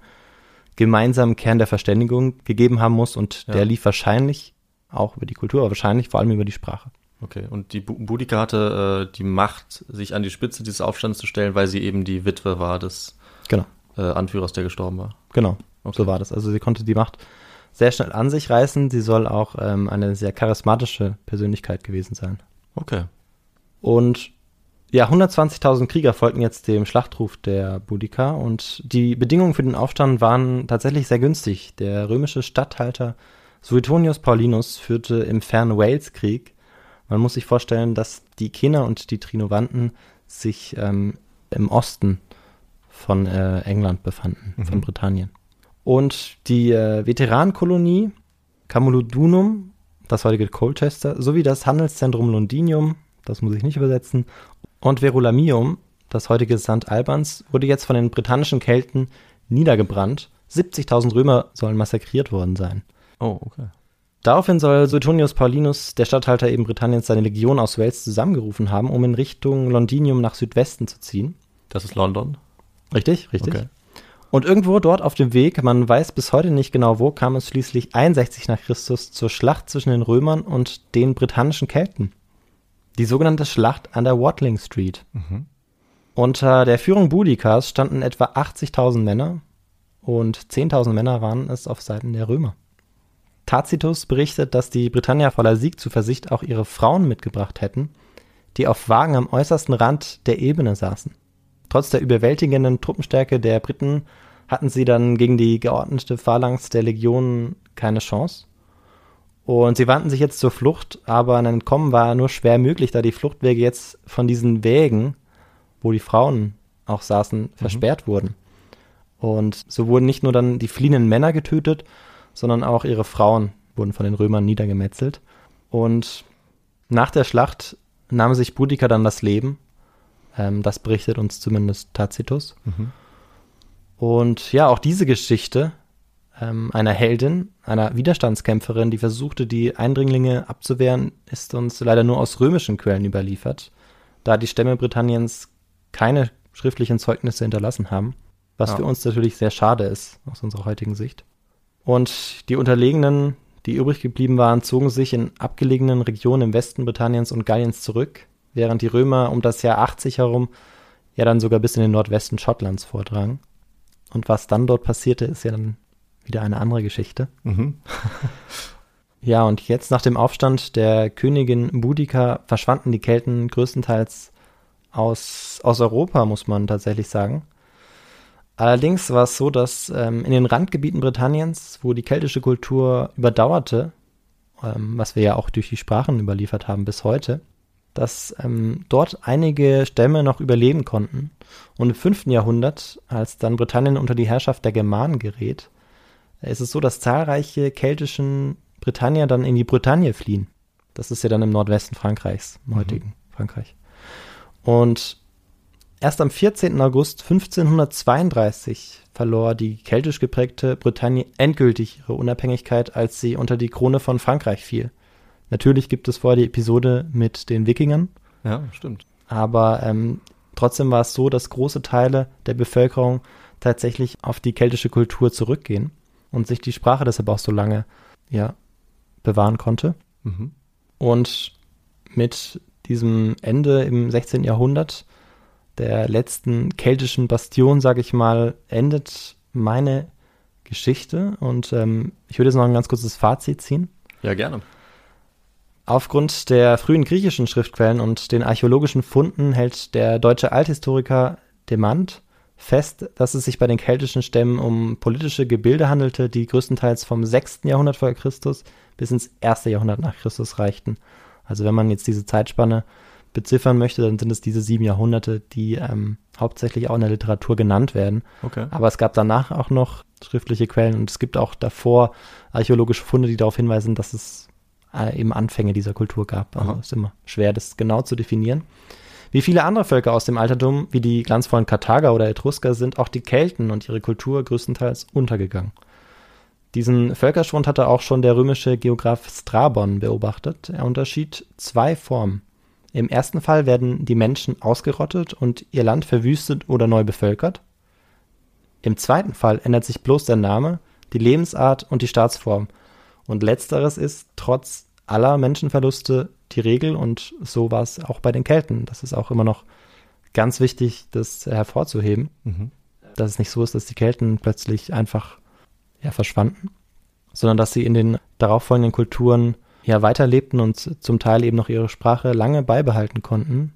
gemeinsamen Kern der Verständigung gegeben haben muss und Ja. der lief wahrscheinlich auch über die Kultur, aber wahrscheinlich vor allem über die Sprache. Okay, und die Boudica hatte äh, die Macht, sich an die Spitze dieses Aufstands zu stellen, weil sie eben die Witwe war des Genau, äh, Anführers, der gestorben war. genau. Okay. So war das. Also sie konnte die Macht sehr schnell an sich reißen. Sie soll auch ähm, eine sehr charismatische Persönlichkeit gewesen sein. Okay. Und ja, 120.000 Krieger folgten jetzt dem Schlachtruf der Boudica und die Bedingungen für den Aufstand waren tatsächlich sehr günstig. Der römische Statthalter Suetonius Paulinus führte im fernen Wales Krieg. Man muss sich vorstellen, dass die Ikener und die Trinovanten sich ähm, im Osten von äh, England befanden, von Britannien. Und die äh, Veteranenkolonie Camulodunum, das heutige Colchester, sowie das Handelszentrum Londinium, das muss ich nicht übersetzen, und Verulamium, das heutige St. Albans, wurde jetzt von den britannischen Kelten niedergebrannt. 70.000 Römer sollen massakriert worden sein. Oh, okay. Daraufhin soll Suetonius Paulinus, der Statthalter eben Britanniens, seine Legion aus Wales zusammengerufen haben, um in Richtung Londinium nach Südwesten zu ziehen. Das ist London. Richtig, richtig. Okay. Und irgendwo dort auf dem Weg, man weiß bis heute nicht genau wo, kam es schließlich 61 nach Christus zur Schlacht zwischen den Römern und den britannischen Kelten. Die sogenannte Schlacht an der Watling Street. Unter der Führung Boudicas standen etwa 80.000 Männer und 10.000 Männer waren es auf Seiten der Römer. Tacitus berichtet, dass die Britannier voller Siegzuversicht auch ihre Frauen mitgebracht hätten, die auf Wagen am äußersten Rand der Ebene saßen. Trotz der überwältigenden Truppenstärke der Briten hatten sie dann gegen die geordnete Phalanx der Legionen keine Chance. Und sie wandten sich jetzt zur Flucht, aber ein Entkommen war nur schwer möglich, da die Fluchtwege jetzt von diesen Wägen, wo die Frauen auch saßen, versperrt wurden. Und so wurden nicht nur dann die fliehenden Männer getötet, sondern auch ihre Frauen wurden von den Römern niedergemetzelt. Und nach der Schlacht nahm sich Boudica dann das Leben. Ähm, das berichtet uns zumindest Tacitus. Und ja, auch diese Geschichte ähm, einer Heldin, einer Widerstandskämpferin, die versuchte, die Eindringlinge abzuwehren, ist uns leider nur aus römischen Quellen überliefert, da die Stämme Britanniens keine schriftlichen Zeugnisse hinterlassen haben, was Ja. für uns natürlich sehr schade ist aus unserer heutigen Sicht. Und die Unterlegenen, die übrig geblieben waren, zogen sich in abgelegenen Regionen im Westen Britanniens und Galliens zurück, während die Römer um das Jahr 80 herum ja dann sogar bis in den Nordwesten Schottlands vordrangen. Und was dann dort passierte, ist ja dann wieder eine andere Geschichte. Mhm. Ja, und jetzt nach dem Aufstand der Königin Boudica verschwanden die Kelten größtenteils aus, aus Europa, muss man tatsächlich sagen. Allerdings war es so, dass ähm, in den Randgebieten Britanniens, wo die keltische Kultur überdauerte, ähm, was wir ja auch durch die Sprachen überliefert haben bis heute, dass ähm, dort einige Stämme noch überleben konnten. Und im 5. Jahrhundert, als dann Britannien unter die Herrschaft der Germanen gerät, ist es so, dass zahlreiche keltischen Britannier dann in die Bretagne fliehen. Das ist ja dann im Nordwesten Frankreichs, im heutigen Frankreich. Und Erst am 14. August 1532 verlor die keltisch geprägte Bretagne endgültig ihre Unabhängigkeit, als sie unter die Krone von Frankreich fiel. Natürlich gibt es vorher die Episode mit den Wikingern. Ja, stimmt. Aber ähm, trotzdem war es so, dass große Teile der Bevölkerung tatsächlich auf die keltische Kultur zurückgehen und sich die Sprache deshalb auch so lange ja, bewahren konnte. Mhm. Und mit diesem Ende im 16. Jahrhundert der letzten keltischen Bastion, sage ich mal, endet meine Geschichte. Und ähm, ich würde jetzt noch ein ganz kurzes Fazit ziehen. Ja, gerne. Aufgrund der frühen griechischen Schriftquellen und den archäologischen Funden hält der deutsche Althistoriker Demand fest, dass es sich bei den keltischen Stämmen um politische Gebilde handelte, die größtenteils vom 6. Jahrhundert vor Christus bis ins 1. Jahrhundert nach Christus reichten. Also wenn man jetzt diese Zeitspanne beziffern möchte, dann sind es diese sieben Jahrhunderte, die ähm, hauptsächlich auch in der Literatur genannt werden. Okay. Aber es gab danach auch noch schriftliche Quellen und es gibt auch davor archäologische Funde, die darauf hinweisen, dass es äh, eben Anfänge dieser Kultur gab. Also es ist immer schwer, das genau zu definieren. Wie viele andere Völker aus dem Altertum, wie die glanzvollen Karthager oder Etrusker, sind auch die Kelten und ihre Kultur größtenteils untergegangen. Diesen Völkerschwund hatte auch schon der römische Geograph Strabon beobachtet. Er unterschied zwei Formen. Im ersten Fall werden die Menschen ausgerottet und ihr Land verwüstet oder neu bevölkert. Im zweiten Fall ändert sich bloß der Name, die Lebensart und die Staatsform. Und letzteres ist trotz aller Menschenverluste die Regel und so war es auch bei den Kelten. Das ist auch immer noch ganz wichtig, das hervorzuheben, mhm. dass es nicht so ist, dass die Kelten plötzlich einfach ja, verschwanden, sondern dass sie in den darauffolgenden Kulturen ja weiterlebten und zum Teil eben noch ihre Sprache lange beibehalten konnten.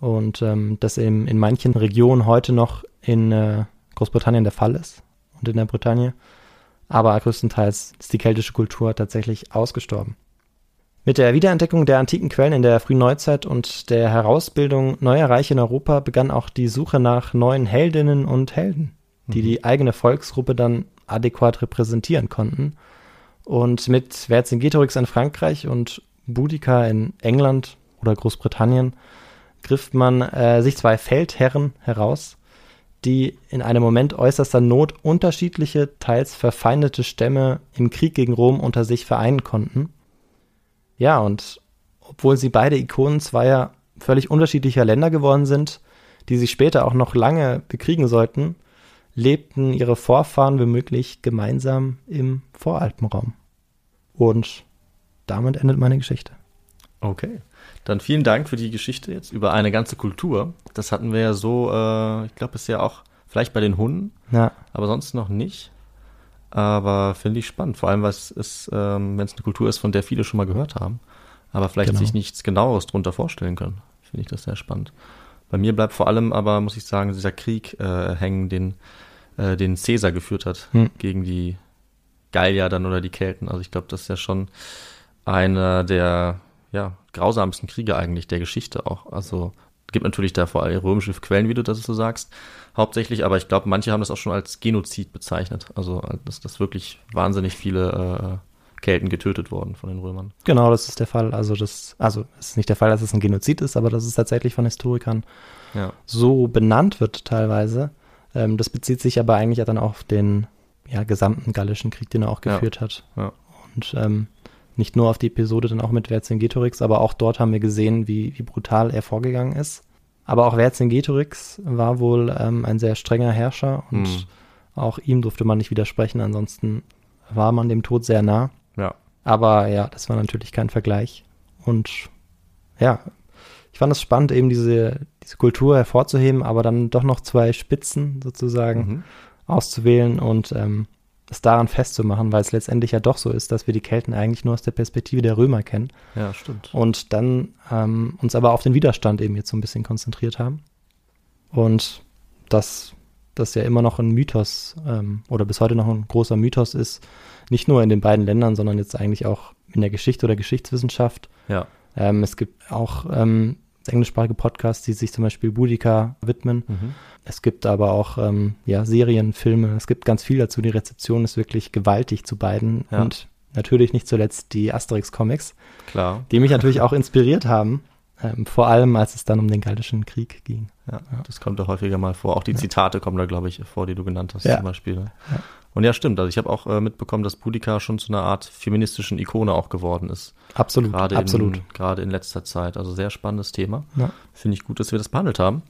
Und ähm, das eben in manchen Regionen heute noch in äh, Großbritannien der Fall ist und in der Bretagne. Aber größtenteils ist die keltische Kultur tatsächlich ausgestorben. Mit der Wiederentdeckung der antiken Quellen in der frühen Neuzeit und der Herausbildung neuer Reiche in Europa begann auch die Suche nach neuen Heldinnen und Helden, die mhm. die eigene Volksgruppe dann adäquat repräsentieren konnten und mit Vercingetorix in Frankreich und Boudica in England oder Großbritannien griff man äh, sich zwei Feldherren heraus, die in einem Moment äußerster Not unterschiedliche, teils verfeindete Stämme im Krieg gegen Rom unter sich vereinen konnten. Ja, und obwohl sie beide Ikonen zweier völlig unterschiedlicher Länder geworden sind, die sich später auch noch lange bekriegen sollten, lebten ihre Vorfahren womöglich gemeinsam im Voralpenraum. Und damit endet meine Geschichte. Okay. Dann vielen Dank für die Geschichte jetzt über eine ganze Kultur. Das hatten wir ja so, äh, ich glaube, bisher auch vielleicht bei den Hunden, ja. aber sonst noch nicht. Aber finde ich spannend, vor allem, ist, ähm, wenn es eine Kultur ist, von der viele schon mal gehört haben, aber vielleicht genau. sich nichts genaueres drunter vorstellen können. Finde ich das sehr spannend. Bei mir bleibt vor allem aber, muss ich sagen, dieser Krieg äh, hängen, den, äh, den Caesar geführt hat hm. gegen die Gallier dann oder die Kelten. Also ich glaube, das ist ja schon einer der ja, grausamsten Kriege eigentlich der Geschichte auch. Also gibt natürlich da vor allem römische Quellen, wie du das so sagst, hauptsächlich, aber ich glaube, manche haben das auch schon als Genozid bezeichnet. Also dass, dass wirklich wahnsinnig viele äh, Kelten getötet wurden von den Römern. Genau, das ist der Fall. Also das, also es ist nicht der Fall, dass es ein Genozid ist, aber dass es tatsächlich von Historikern ja. so benannt wird teilweise. Ähm, das bezieht sich aber eigentlich ja dann auf den ja, gesamten gallischen Krieg, den er auch geführt ja. hat. Ja. Und ähm, nicht nur auf die Episode dann auch mit Vercingetorix, aber auch dort haben wir gesehen, wie, wie brutal er vorgegangen ist. Aber auch Vercingetorix war wohl ähm, ein sehr strenger Herrscher und hm. auch ihm durfte man nicht widersprechen, ansonsten war man dem Tod sehr nah. Ja. Aber ja, das war natürlich kein Vergleich. Und ja, ich fand es spannend, eben diese, diese Kultur hervorzuheben, aber dann doch noch zwei Spitzen sozusagen mhm auszuwählen und ähm, es daran festzumachen, weil es letztendlich ja doch so ist, dass wir die Kelten eigentlich nur aus der Perspektive der Römer kennen. Ja, stimmt. Und dann ähm, uns aber auf den Widerstand eben jetzt so ein bisschen konzentriert haben. Und dass das ja immer noch ein Mythos ähm, oder bis heute noch ein großer Mythos ist, nicht nur in den beiden Ländern, sondern jetzt eigentlich auch in der Geschichte oder Geschichtswissenschaft. Ja. Ähm, es gibt auch ähm, englischsprachige Podcasts, die sich zum Beispiel Boudica widmen. Mhm. Es gibt aber auch ähm, ja, Serien, Filme, es gibt ganz viel dazu. Die Rezeption ist wirklich gewaltig zu beiden ja. und natürlich nicht zuletzt die Asterix-Comics, die mich natürlich auch inspiriert haben, Ähm, vor allem, als es dann um den Gallischen Krieg ging. Ja, das kommt da häufiger mal vor. Auch die Zitate kommen da, glaube ich, vor, die du genannt hast Ja. zum Beispiel. ne? Ja. Und ja, stimmt. Also ich habe auch äh, mitbekommen, dass Boudica schon zu einer Art feministischen Ikone auch geworden ist. Absolut, Gerade absolut. In, gerade in letzter Zeit. Also sehr spannendes Thema. Ja. Finde ich gut, dass wir das behandelt haben.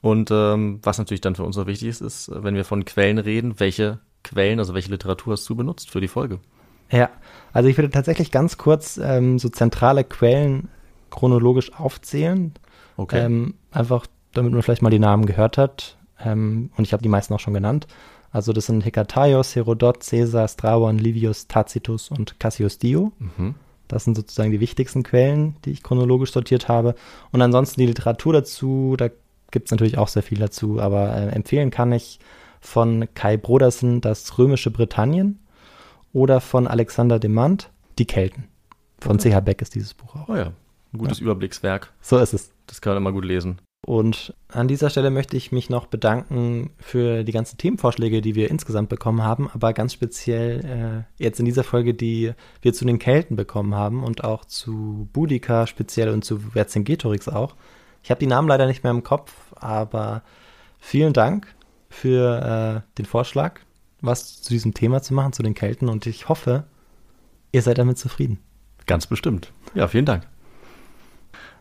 Und ähm, was natürlich dann für uns auch wichtig ist, ist, wenn wir von Quellen reden, welche Quellen, also welche Literatur hast du benutzt für die Folge? Ja, also ich würde tatsächlich ganz kurz ähm, so zentrale Quellen chronologisch aufzählen. Okay. Ähm, einfach, damit man vielleicht mal die Namen gehört hat. Ähm, und ich habe die meisten auch schon genannt. Also das sind Hekataios, Herodot, Caesar, Strabon, Livius, Tacitus und Cassius Dio. mhm. Das sind sozusagen die wichtigsten Quellen, die ich chronologisch sortiert habe. Und ansonsten die Literatur dazu, da gibt es natürlich auch sehr viel dazu, aber äh, empfehlen kann ich von Kai Brodersen das römische Britannien oder von Alexander Demant die Kelten. Von Okay. C.H. Beck ist dieses Buch auch. Oh ja, ein gutes Überblickswerk. So ist es. Das kann man immer gut lesen. Und an dieser Stelle möchte ich mich noch bedanken für die ganzen Themenvorschläge, die wir insgesamt bekommen haben, aber ganz speziell äh, jetzt in dieser Folge, die wir zu den Kelten bekommen haben und auch zu Boudica speziell und zu Vercingetorix auch. Ich habe die Namen leider nicht mehr im Kopf, aber vielen Dank für äh, den Vorschlag, was zu diesem Thema zu machen, zu den Kelten und ich hoffe, ihr seid damit zufrieden. Ganz bestimmt. Ja, vielen Dank.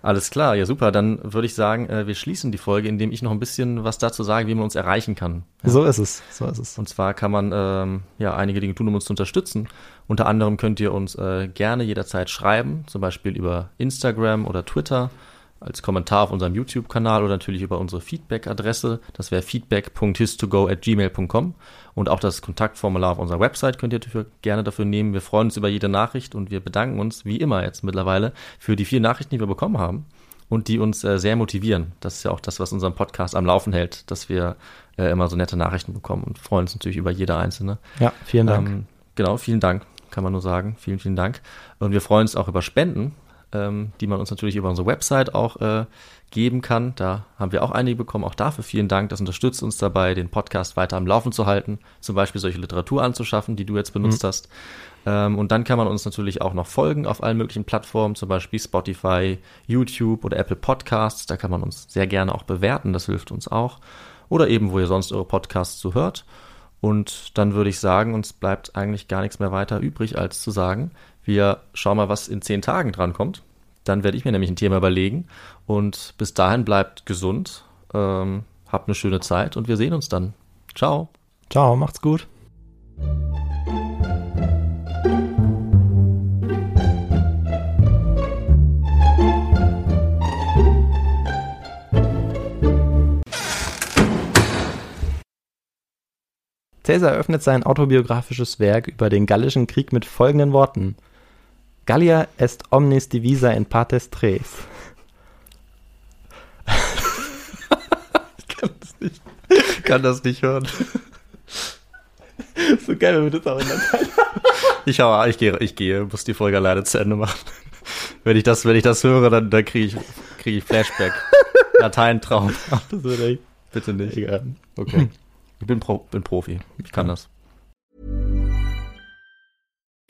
Alles klar, ja super. Dann würde ich sagen, äh, wir schließen die Folge, indem ich noch ein bisschen was dazu sage, wie man uns erreichen kann. So ist es, so ist es. Und zwar kann man ähm, ja einige Dinge tun, um uns zu unterstützen. Unter anderem könnt ihr uns äh, gerne jederzeit schreiben, zum Beispiel über Instagram oder Twitter, als Kommentar auf unserem YouTube-Kanal oder natürlich über unsere Feedback-Adresse. Das wäre feedback.histogo@gmail.com und auch das Kontaktformular auf unserer Website könnt ihr dafür, gerne dafür nehmen. Wir freuen uns über jede Nachricht und wir bedanken uns wie immer jetzt mittlerweile für die vielen Nachrichten, die wir bekommen haben und die uns äh, sehr motivieren. Das ist ja auch das, was unseren Podcast am Laufen hält, dass wir äh, immer so nette Nachrichten bekommen und freuen uns natürlich über jede einzelne. Ja, vielen Dank. Ähm, genau, vielen Dank, kann man nur sagen. Vielen, vielen Dank. Und wir freuen uns auch über Spenden, ähm, die man uns natürlich über unsere Website auch äh, geben kann. Da haben wir auch einige bekommen. Auch dafür vielen Dank. Das unterstützt uns dabei, den Podcast weiter am Laufen zu halten. Zum Beispiel solche Literatur anzuschaffen, die du jetzt benutzt hast. Ähm, und dann kann man uns natürlich auch noch folgen auf allen möglichen Plattformen, zum Beispiel Spotify, YouTube oder Apple Podcasts. Da kann man uns sehr gerne auch bewerten. Das hilft uns auch. Oder eben, wo ihr sonst eure Podcasts so hört. Und dann würde ich sagen, uns bleibt eigentlich gar nichts mehr weiter übrig, als zu sagen, wir schauen mal, was in zehn Tagen dran kommt. Dann werde ich mir nämlich ein Thema überlegen. Und bis dahin bleibt gesund, ähm, habt eine schöne Zeit und wir sehen uns dann. Ciao. Ciao, macht's gut. Caesar eröffnet sein autobiografisches Werk über den Gallischen Krieg mit folgenden Worten. Gallia est omnis divisa in partes tres. Ich kann das nicht, kann das nicht hören. so geil, wenn wir das auch in Zeit Ich, hau, ich gehe, ich gehe, muss die Folge alleine zu Ende machen. Wenn ich das, wenn ich das höre, dann, dann kriege ich, kriege ich Flashback. Lateintraum. Bitte nicht. egal. Okay. Ich bin, Pro, bin Profi. Ich kann das.